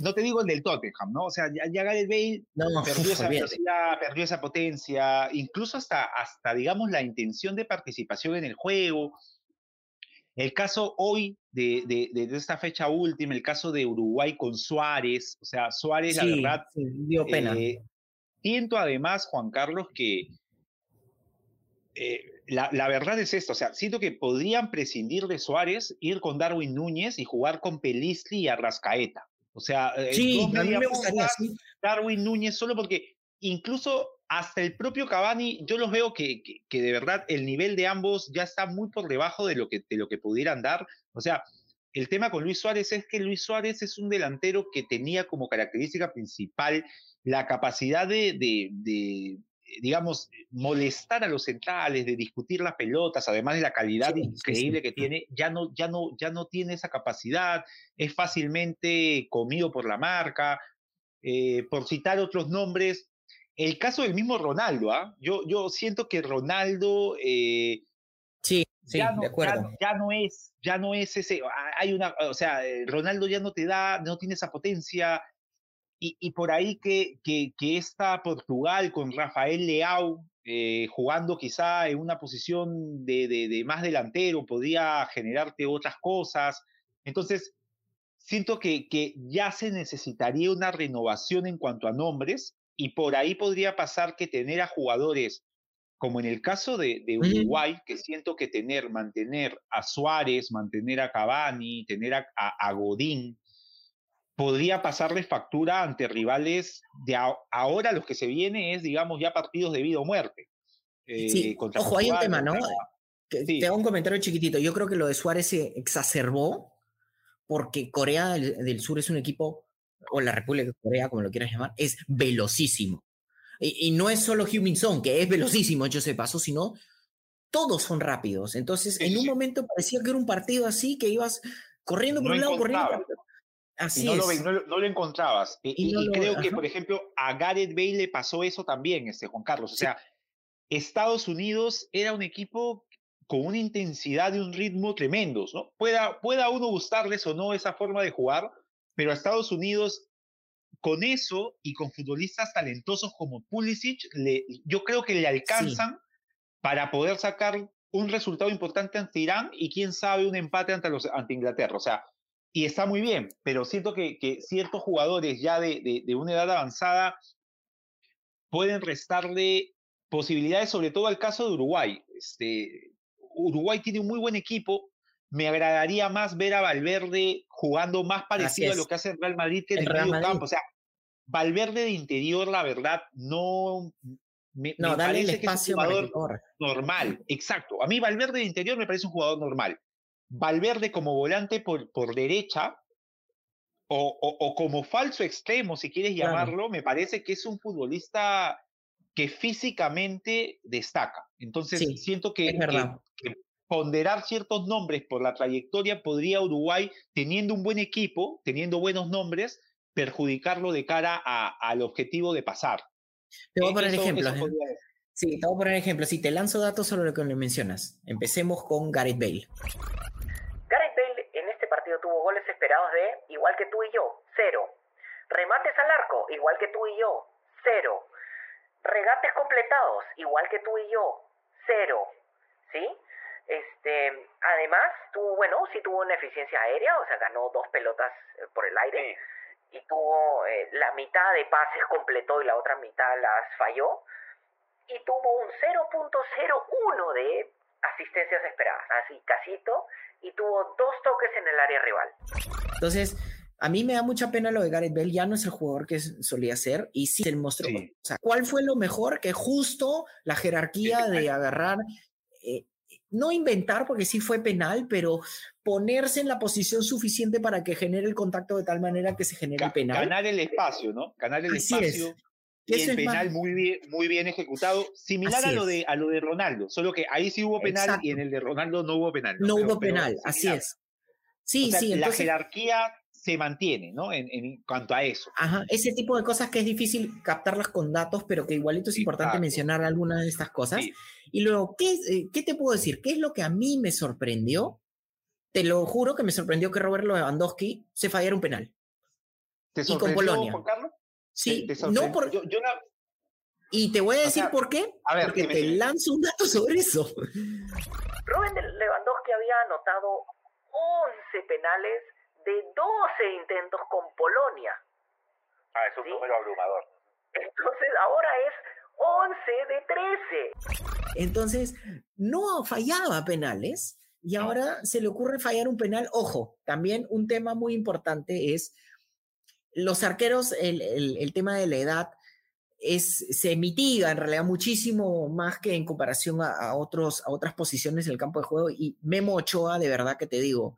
no te digo el del Tottenham, ¿no? O sea, ya, Gareth Bale *laughs* perdió esa velocidad, perdió esa potencia, incluso hasta, hasta, digamos, la intención de participación en el juego. El caso hoy de, de, esta fecha última, el caso de Uruguay con Suárez, o sea, Suárez, la verdad, dio pena. Eh, siento además, Juan Carlos, que eh, la, la, verdad es esto, o sea, siento que podrían prescindir de Suárez, ir con Darwin Núñez y jugar con Pelistri y Arrascaeta. O sea, eh, sí, a mí me gustaría, Darwin Núñez, solo porque incluso hasta el propio Cavani, yo los veo que, que, de verdad el nivel de ambos ya está muy por debajo de lo que, de lo que pudieran dar. O sea, el tema con Luis Suárez es que Luis Suárez es un delantero que tenía como característica principal la capacidad de, de, digamos, molestar a los centrales, de discutir las pelotas, además de la calidad increíble que tiene, ya no, ya, no, ya no tiene esa capacidad, es fácilmente comido por la marca. Eh, por citar otros nombres, el caso del mismo Ronaldo, ¿ah? yo, yo siento que Ronaldo... Eh, sí, sí, ya no, de acuerdo. Ya, no es, ya no es ese, hay una, o sea, Ronaldo ya no te da, no tiene esa potencia, y, por ahí que, que, que está Portugal con Rafael Leao eh, jugando quizá en una posición de, de, más delantero, podría generarte otras cosas. Entonces, siento que, que ya se necesitaría una renovación en cuanto a nombres y por ahí podría pasar que tener a jugadores como en el caso de, de Uruguay, que siento que tener, mantener a Suárez, mantener a Cavani, tener a, a Godín, podría pasarle factura ante rivales de ahora los que se viene es, digamos, ya partidos de vida o muerte. sí, eh, ojo, hay un tema, ¿no? Te hago un comentario chiquitito. Yo creo que lo de Suárez se exacerbó porque Corea del, Sur es un equipo, o la República de Corea, como lo quieras llamar, es velocísimo. Y, no es solo Heung-Min Son, que es velocísimo, yo sé paso, sino todos son rápidos. Entonces, en un momento parecía que era un partido así, que ibas corriendo por un lado, corriendo por otro no, Lo, no, lo, encontrabas. Y, creo que, por ejemplo, a Gareth Bale le pasó eso también, este, Juan Carlos. O sea, Estados Unidos era un equipo con una intensidad y un ritmo tremendos, ¿no? Pueda, pueda uno gustarles o no esa forma de jugar, pero a Estados Unidos, con eso y con futbolistas talentosos como Pulisic, le, yo creo que le alcanzan para poder sacar un resultado importante ante Irán y quién sabe un empate ante, los, ante Inglaterra. O sea, y está muy bien, pero siento que, ciertos jugadores ya de, una edad avanzada pueden restarle posibilidades, sobre todo al caso de Uruguay. Este, Uruguay tiene un muy buen equipo. Me agradaría más ver a Valverde jugando más parecido a lo que hace el Real Madrid que en el, medio campo. O sea, Valverde de interior, la verdad, no. Me, no, dale el espacio que es un jugador normal. Exacto. A mí Valverde de interior me parece un jugador normal. Valverde como volante por, por derecha o, o, como falso extremo, si quieres llamarlo, me parece que es un futbolista que físicamente destaca. Entonces, siento que, ponderar ciertos nombres por la trayectoria podría Uruguay, teniendo un buen equipo, teniendo buenos nombres, perjudicarlo de cara al objetivo de pasar. Te voy a poner ejemplos. ¿eh? Sí, te voy a poner ejemplos. Si te lanzo datos sobre lo que le mencionas. Empecemos con Gareth Bale tuvo goles esperados de, igual que tú y yo, cero. Remates al arco, igual que tú y yo, cero. Regates completados, igual que tú y yo, cero. ¿Sí? Este, además, tuvo, bueno, sí tuvo una eficiencia aérea, o sea, ganó dos pelotas eh, por el aire. Y tuvo eh, la mitad de pases completó y la otra mitad las falló. Y tuvo un 0.01 de asistencias esperadas, así casito, y tuvo dos toques en el área rival. Entonces, a mí me da mucha pena lo de Gareth Bell, ya no es el jugador que solía ser y sí se mostró. O sea, ¿cuál fue lo mejor? Que justo la jerarquía de agarrar, eh, no inventar porque sí fue penal, pero ponerse en la posición suficiente para que genere el contacto de tal manera que se genere el penal. Ganar el espacio, ¿no? Ganar el espacio. Y el penal muy bien, muy bien ejecutado, similar a lo, de, a lo de Ronaldo, solo que ahí sí hubo penal y en el de Ronaldo no hubo penal. No, hubo penal, así es. Sí, sí. La jerarquía se mantiene, ¿no? En, en, cuanto a eso. Ajá, ese tipo de cosas que es difícil captarlas con datos, pero que igualito es importante mencionar algunas de estas cosas. Y luego, ¿qué, eh, ¿qué te puedo decir? ¿Qué es lo que a mí me sorprendió? Te lo juro que me sorprendió que Robert Lewandowski se fallara un penal. ¿Te sorprendió, y con Polonia. Juan Carlos? Sí, no por... Yo, Y te voy a decir por qué. A ver, porque te lanzo un dato sobre eso. Rubén Lewandowski había anotado 11 penales de 12 intentos con Polonia. Ah, es un número abrumador. Entonces ahora es 11 de 13. Entonces, no fallaba penales y ahora se le ocurre fallar un penal. Ojo, también un tema muy importante es los arqueros, el, tema de la edad es, se mitiga en realidad muchísimo más que en comparación a, otros, a otras posiciones en el campo de juego. Y Memo Ochoa, de verdad que te digo,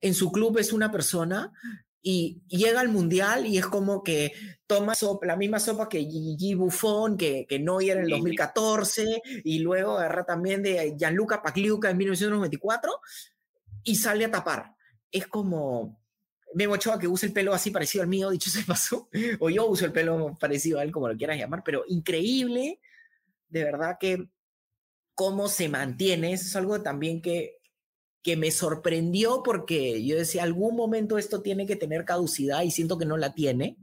en su club es una persona y llega al mundial y es como que toma sopa, la misma sopa que Gigi Buffon, que, que no era en el 2014, y luego agarra también de Gianluca Pagliuca en 1994 y sale a tapar. Es como Memo Ochoa que usa el pelo así parecido al mío, dicho se pasó, *laughs* o yo uso el pelo parecido a él, como lo quieras llamar, pero increíble, de verdad que cómo se mantiene, eso es algo también que, que me sorprendió porque yo decía, algún momento esto tiene que tener caducidad y siento que no la tiene.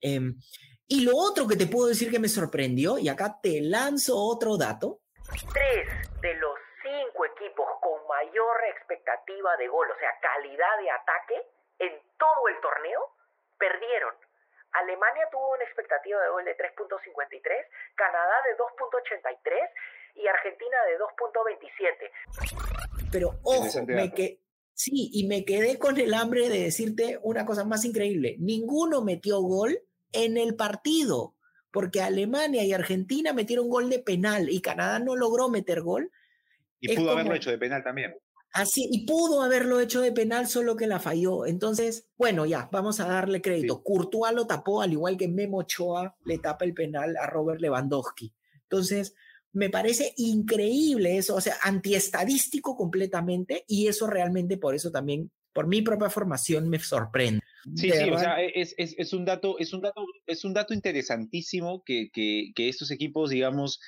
Em, y lo otro que te puedo decir que me sorprendió, y acá te lanzo otro dato. Tres de los cinco equipos con mayor expectativa de gol, o sea, calidad de ataque en todo el torneo, perdieron. Alemania tuvo una expectativa de gol de 3.53, Canadá de 2.83 y Argentina de 2.27. Pero ojo, me que, sí, y me quedé con el hambre de decirte una cosa más increíble. Ninguno metió gol en el partido, porque Alemania y Argentina metieron gol de penal y Canadá no logró meter gol. Y pudo haberlo hecho de penal también. Así, y pudo haberlo hecho de penal, solo que la falló. Entonces, bueno, ya, vamos a darle crédito. Courtois lo tapó, al igual que Memo Ochoa le tapa el penal a Robert Lewandowski. Entonces, me parece increíble eso, o sea, antiestadístico completamente, y eso realmente por eso también, por mi propia formación, me sorprende. Sí, sí, o sea, es, es, es, un dato, es, un dato, es un dato interesantísimo que, que, que estos equipos, digamos,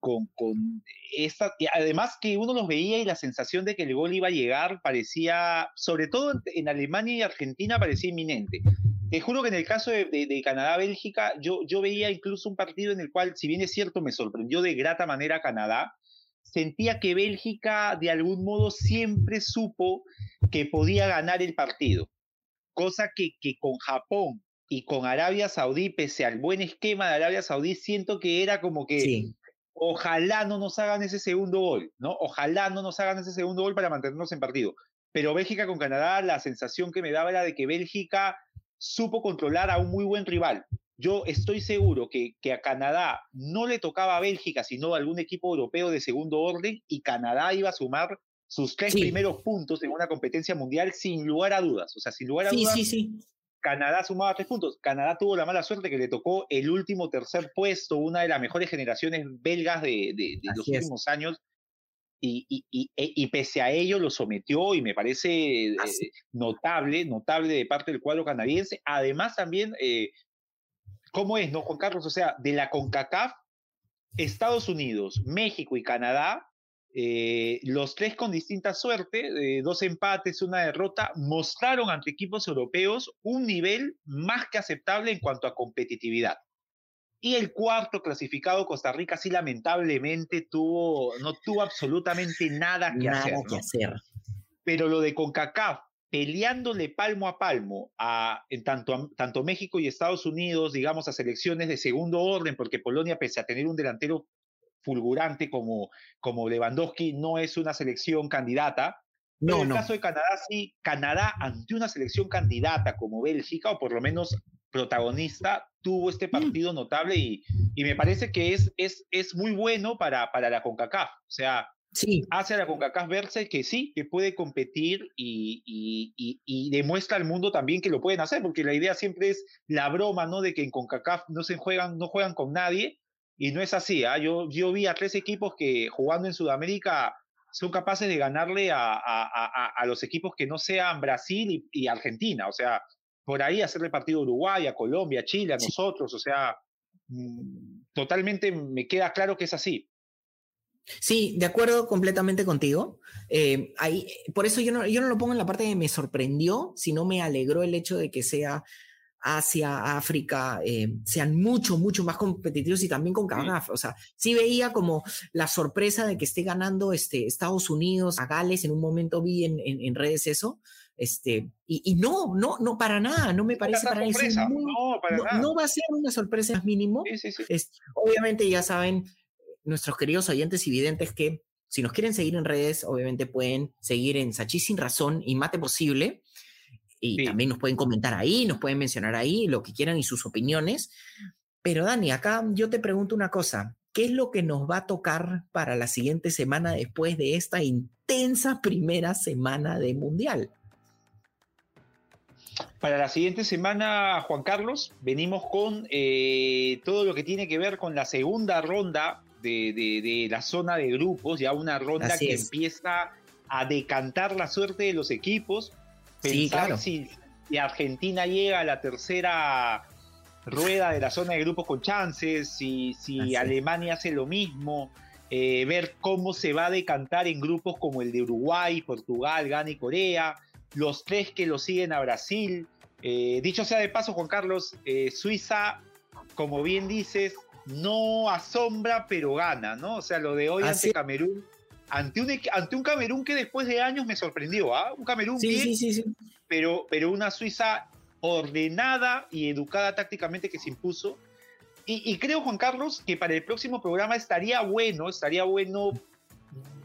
con, con esta, además que uno los veía y la sensación de que el gol iba a llegar parecía, sobre todo en, Alemania y Argentina, parecía inminente. Te juro que en el caso de, de, Canadá-Bélgica, yo, yo veía incluso un partido en el cual, si bien es cierto, me sorprendió de grata manera Canadá, sentía que Bélgica de algún modo siempre supo que podía ganar el partido, cosa que, que con Japón y con Arabia Saudí, pese al buen esquema de Arabia Saudí, siento que era como que Ojalá no nos hagan ese segundo gol, ¿no? Ojalá no nos hagan ese segundo gol para mantenernos en partido. Pero Bélgica con Canadá, la sensación que me daba era de que Bélgica supo controlar a un muy buen rival. Yo estoy seguro que, que a Canadá no le tocaba a Bélgica, sino a algún equipo europeo de segundo orden, y Canadá iba a sumar sus tres primeros puntos en una competencia mundial sin lugar a dudas. O sea, sin lugar a dudas, sí, sí. Canadá sumaba tres puntos. Canadá tuvo la mala suerte que le tocó el último tercer puesto, una de las mejores generaciones belgas de, los últimos años. Y, y, e, y, pese a ello lo sometió y me parece eh, notable, notable de parte del cuadro canadiense. Además también, eh, ¿cómo es, no, Juan Carlos? O sea, de la CONCACAF, Estados Unidos, México y Canadá eh, los tres con distinta suerte, eh, dos empates, una derrota, mostraron ante equipos europeos un nivel más que aceptable en cuanto a competitividad. Y el cuarto clasificado, Costa Rica, sí lamentablemente tuvo, no tuvo absolutamente nada que, hacer, que hacer. Pero lo de CONCACAF, peleándole palmo a palmo a en tanto, tanto México y Estados Unidos, digamos, a selecciones de segundo orden, porque Polonia, pese a tener un delantero fulgurante como, como Lewandowski no es una selección candidata. No, en el caso de Canadá, sí, Canadá ante una selección candidata como Bélgica, o por lo menos protagonista, tuvo este mm. partido notable y, y, me parece que es, es, es muy bueno para, para la CONCACAF. O sea, sí. hace a la CONCACAF verse que sí, que puede competir y, y, y, demuestra al mundo también que lo pueden hacer, porque la idea siempre es la broma, ¿no? De que en CONCACAF no se juegan, no juegan con nadie, y no es así. ¿ah? Yo, yo vi a tres equipos que jugando en Sudamérica son capaces de ganarle a, a, a, los equipos que no sean Brasil y, Argentina. O sea, por ahí hacerle partido a Uruguay, a Colombia, a Chile, a nosotros. O sea, mm, totalmente me queda claro que es así. Sí, de acuerdo completamente contigo. Eh, ahí, por eso yo no, yo no lo pongo en la parte de me sorprendió, sino me alegró el hecho de que sea Asia, África, eh, sean mucho, mucho más competitivos y también con Canadá. O sea, sí veía como la sorpresa de que esté ganando este, Estados Unidos a Gales, en un momento vi en, en, redes eso, este, y, y, no, no, no para nada, no me parece para, sorpresa. no, para nada. no, va a ser una sorpresa más mínimo. Sí, sí, obviamente ya saben nuestros queridos oyentes y videntes que si nos quieren seguir en redes, obviamente pueden seguir en Sachi Sin Razón y Mate Posible. Y también nos pueden comentar ahí, nos pueden mencionar ahí lo que quieran y sus opiniones. Pero Dani, acá yo te pregunto una cosa. ¿Qué es lo que nos va a tocar para la siguiente semana después de esta intensa tensa primera semana de Mundial. Para la siguiente semana, Juan Carlos, venimos con eh, todo lo que tiene que ver con la segunda ronda de, la zona de grupos, ya una ronda que empieza a decantar la suerte de los equipos. Pensar si, Argentina llega a la tercera rueda de la zona de grupos con chances, si, si Alemania hace lo mismo, eh, ver cómo se va a decantar en grupos como el de Uruguay, Portugal, Ghana y Corea, los tres que lo siguen a Brasil. Eh, dicho sea de paso, Juan Carlos, eh, Suiza, como bien dices, no asombra, pero gana, ¿no? O sea, lo de hoy ante Camerún, ante un, ante un Camerún que después de años me sorprendió, ¿ah? Un Camerún sí, sí, sí, Pero, pero una Suiza ordenada y educada tácticamente que se impuso. Y, creo, Juan Carlos, que para el próximo programa estaría bueno, estaría bueno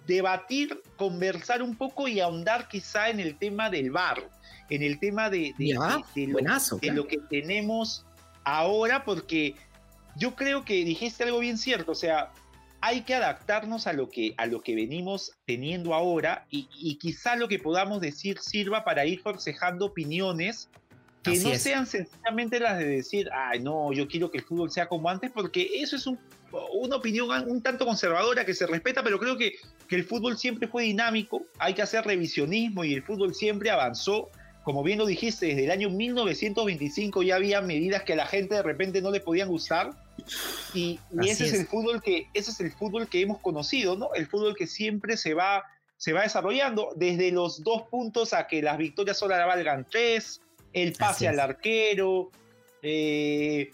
debatir, conversar un poco y ahondar quizá en el tema del bar, en el tema de, de, de lo que tenemos ahora, porque yo creo que dijiste algo bien cierto, o sea, hay que adaptarnos a lo que, a lo que venimos teniendo ahora y, quizá lo que podamos decir sirva para ir forcejando opiniones que no sean sencillamente las de decir, ay, no, yo quiero que el fútbol sea como antes, porque eso es una opinión un tanto conservadora que se respeta, pero creo que, que el fútbol siempre fue dinámico, hay que hacer revisionismo y el fútbol siempre avanzó como bien lo dijiste, desde el año 1925 ya había medidas que a la gente de repente no le podían gustar. Y, ese es. el fútbol que, ese es el fútbol que hemos conocido, ¿no? El fútbol que siempre se va, se va desarrollando, desde los dos puntos a que las victorias solo valgan tres, el pase al arquero, eh,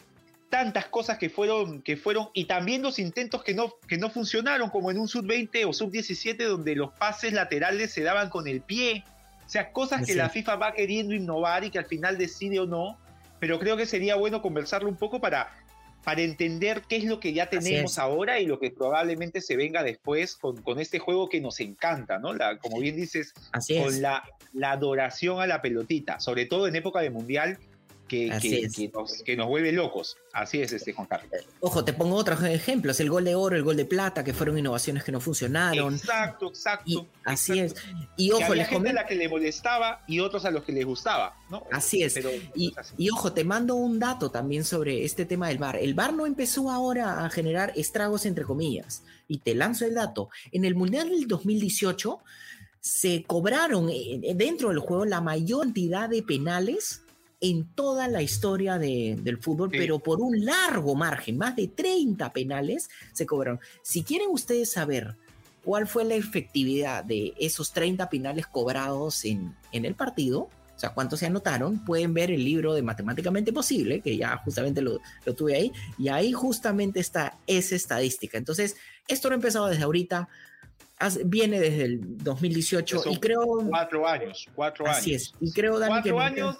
tantas cosas que fueron, que fueron, y también los intentos que no, que no funcionaron, como en un sub-20 o sub-17, donde los pases laterales se daban con el pie. O sea, cosas que la FIFA va queriendo innovar y que al final decide o no, pero creo que sería bueno conversarlo un poco para, para entender qué es lo que ya tenemos ahora y lo que probablemente se venga después con, con este juego que nos encanta, ¿no? La, como bien dices, con la, la adoración a la pelotita, sobre todo en época de mundial, que, nos, vuelve locos. Así es, este Juan Carlos. Ojo, te pongo otros ejemplos: el gol de oro, el gol de plata, que fueron innovaciones que no funcionaron. Exacto, exacto. así es. Y ojo, les gente a la que le molestaba y otros a los que les gustaba, ¿no? Así es. y, y, ojo, te mando un dato también sobre este tema del bar. El bar no empezó ahora a generar estragos, entre comillas. Y te lanzo el dato. En el Mundial del 2018 se cobraron eh, dentro del juego la mayor cantidad de penales en toda la historia del fútbol, pero por un largo margen, más de 30 penales se cobraron. Si quieren ustedes saber cuál fue la efectividad de esos 30 penales cobrados en, en el partido, o sea, cuántos se anotaron, pueden ver el libro de Matemáticamente Posible, que ya justamente lo, lo tuve ahí, y ahí justamente está esa estadística. Entonces, esto no ha empezado desde ahorita, viene desde el 2018 y creo... Cuatro años, cuatro años. Así es, y creo, Dani, cuatro años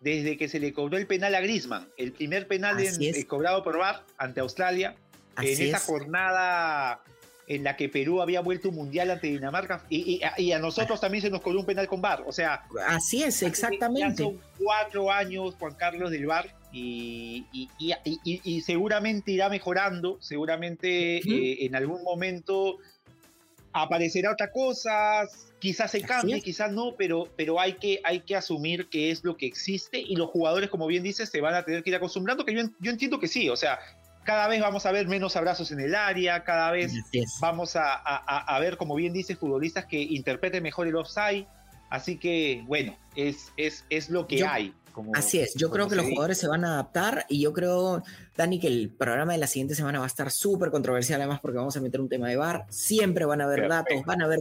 desde que se le cobró el penal a Griezmann, el primer penal eh, cobrado por VAR ante Australia, en esa jornada en la que Perú había vuelto un mundial ante Dinamarca y, a nosotros también se nos cobró un penal con VAR, o sea... Así es, exactamente. son cuatro años Juan Carlos del VAR y, seguramente irá mejorando, seguramente eh, en algún momento aparecerá otra cosa, quizás se cambie, quizás no, pero, pero hay, que, hay que asumir que es lo que existe y los jugadores, como bien dices, se van a tener que ir acostumbrando, que yo, yo entiendo que sí, o sea, cada vez vamos a ver menos abrazos en el área, cada vez vamos a, a, ver, como bien dices, futbolistas que interpreten mejor el offside, así que bueno, es, es, es lo que hay. Así es, yo creo que los jugadores se van a adaptar y yo creo, Dani, que el programa de la siguiente semana va a estar súper controversial además porque vamos a meter un tema de bar, siempre van a haber datos, van a haber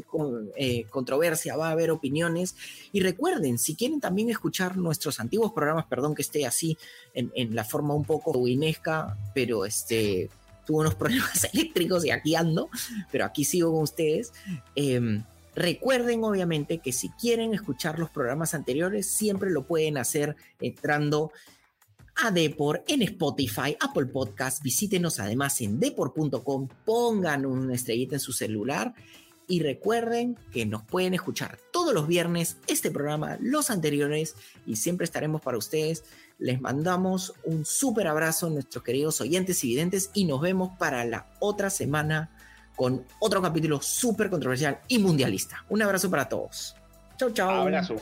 eh, controversia, va a haber opiniones. Y recuerden, si quieren también escuchar nuestros antiguos programas, perdón que esté así en, la forma un poco winesca, pero este tuvo unos *laughs* problemas eléctricos y aquí ando, pero aquí sigo con ustedes. Eh, Recuerden obviamente que si quieren escuchar los programas anteriores, siempre lo pueden hacer entrando a Depor en Spotify, Apple Podcast. Visítenos además en depor.com, pongan una estrellita en su celular y recuerden que nos pueden escuchar todos los viernes este programa, los anteriores y siempre estaremos para ustedes. Les mandamos un súper abrazo a nuestros queridos oyentes y videntes y nos vemos para la otra semana con otro capítulo súper controversial y mundialista. Un abrazo para todos. Chau, chau. Abrazo.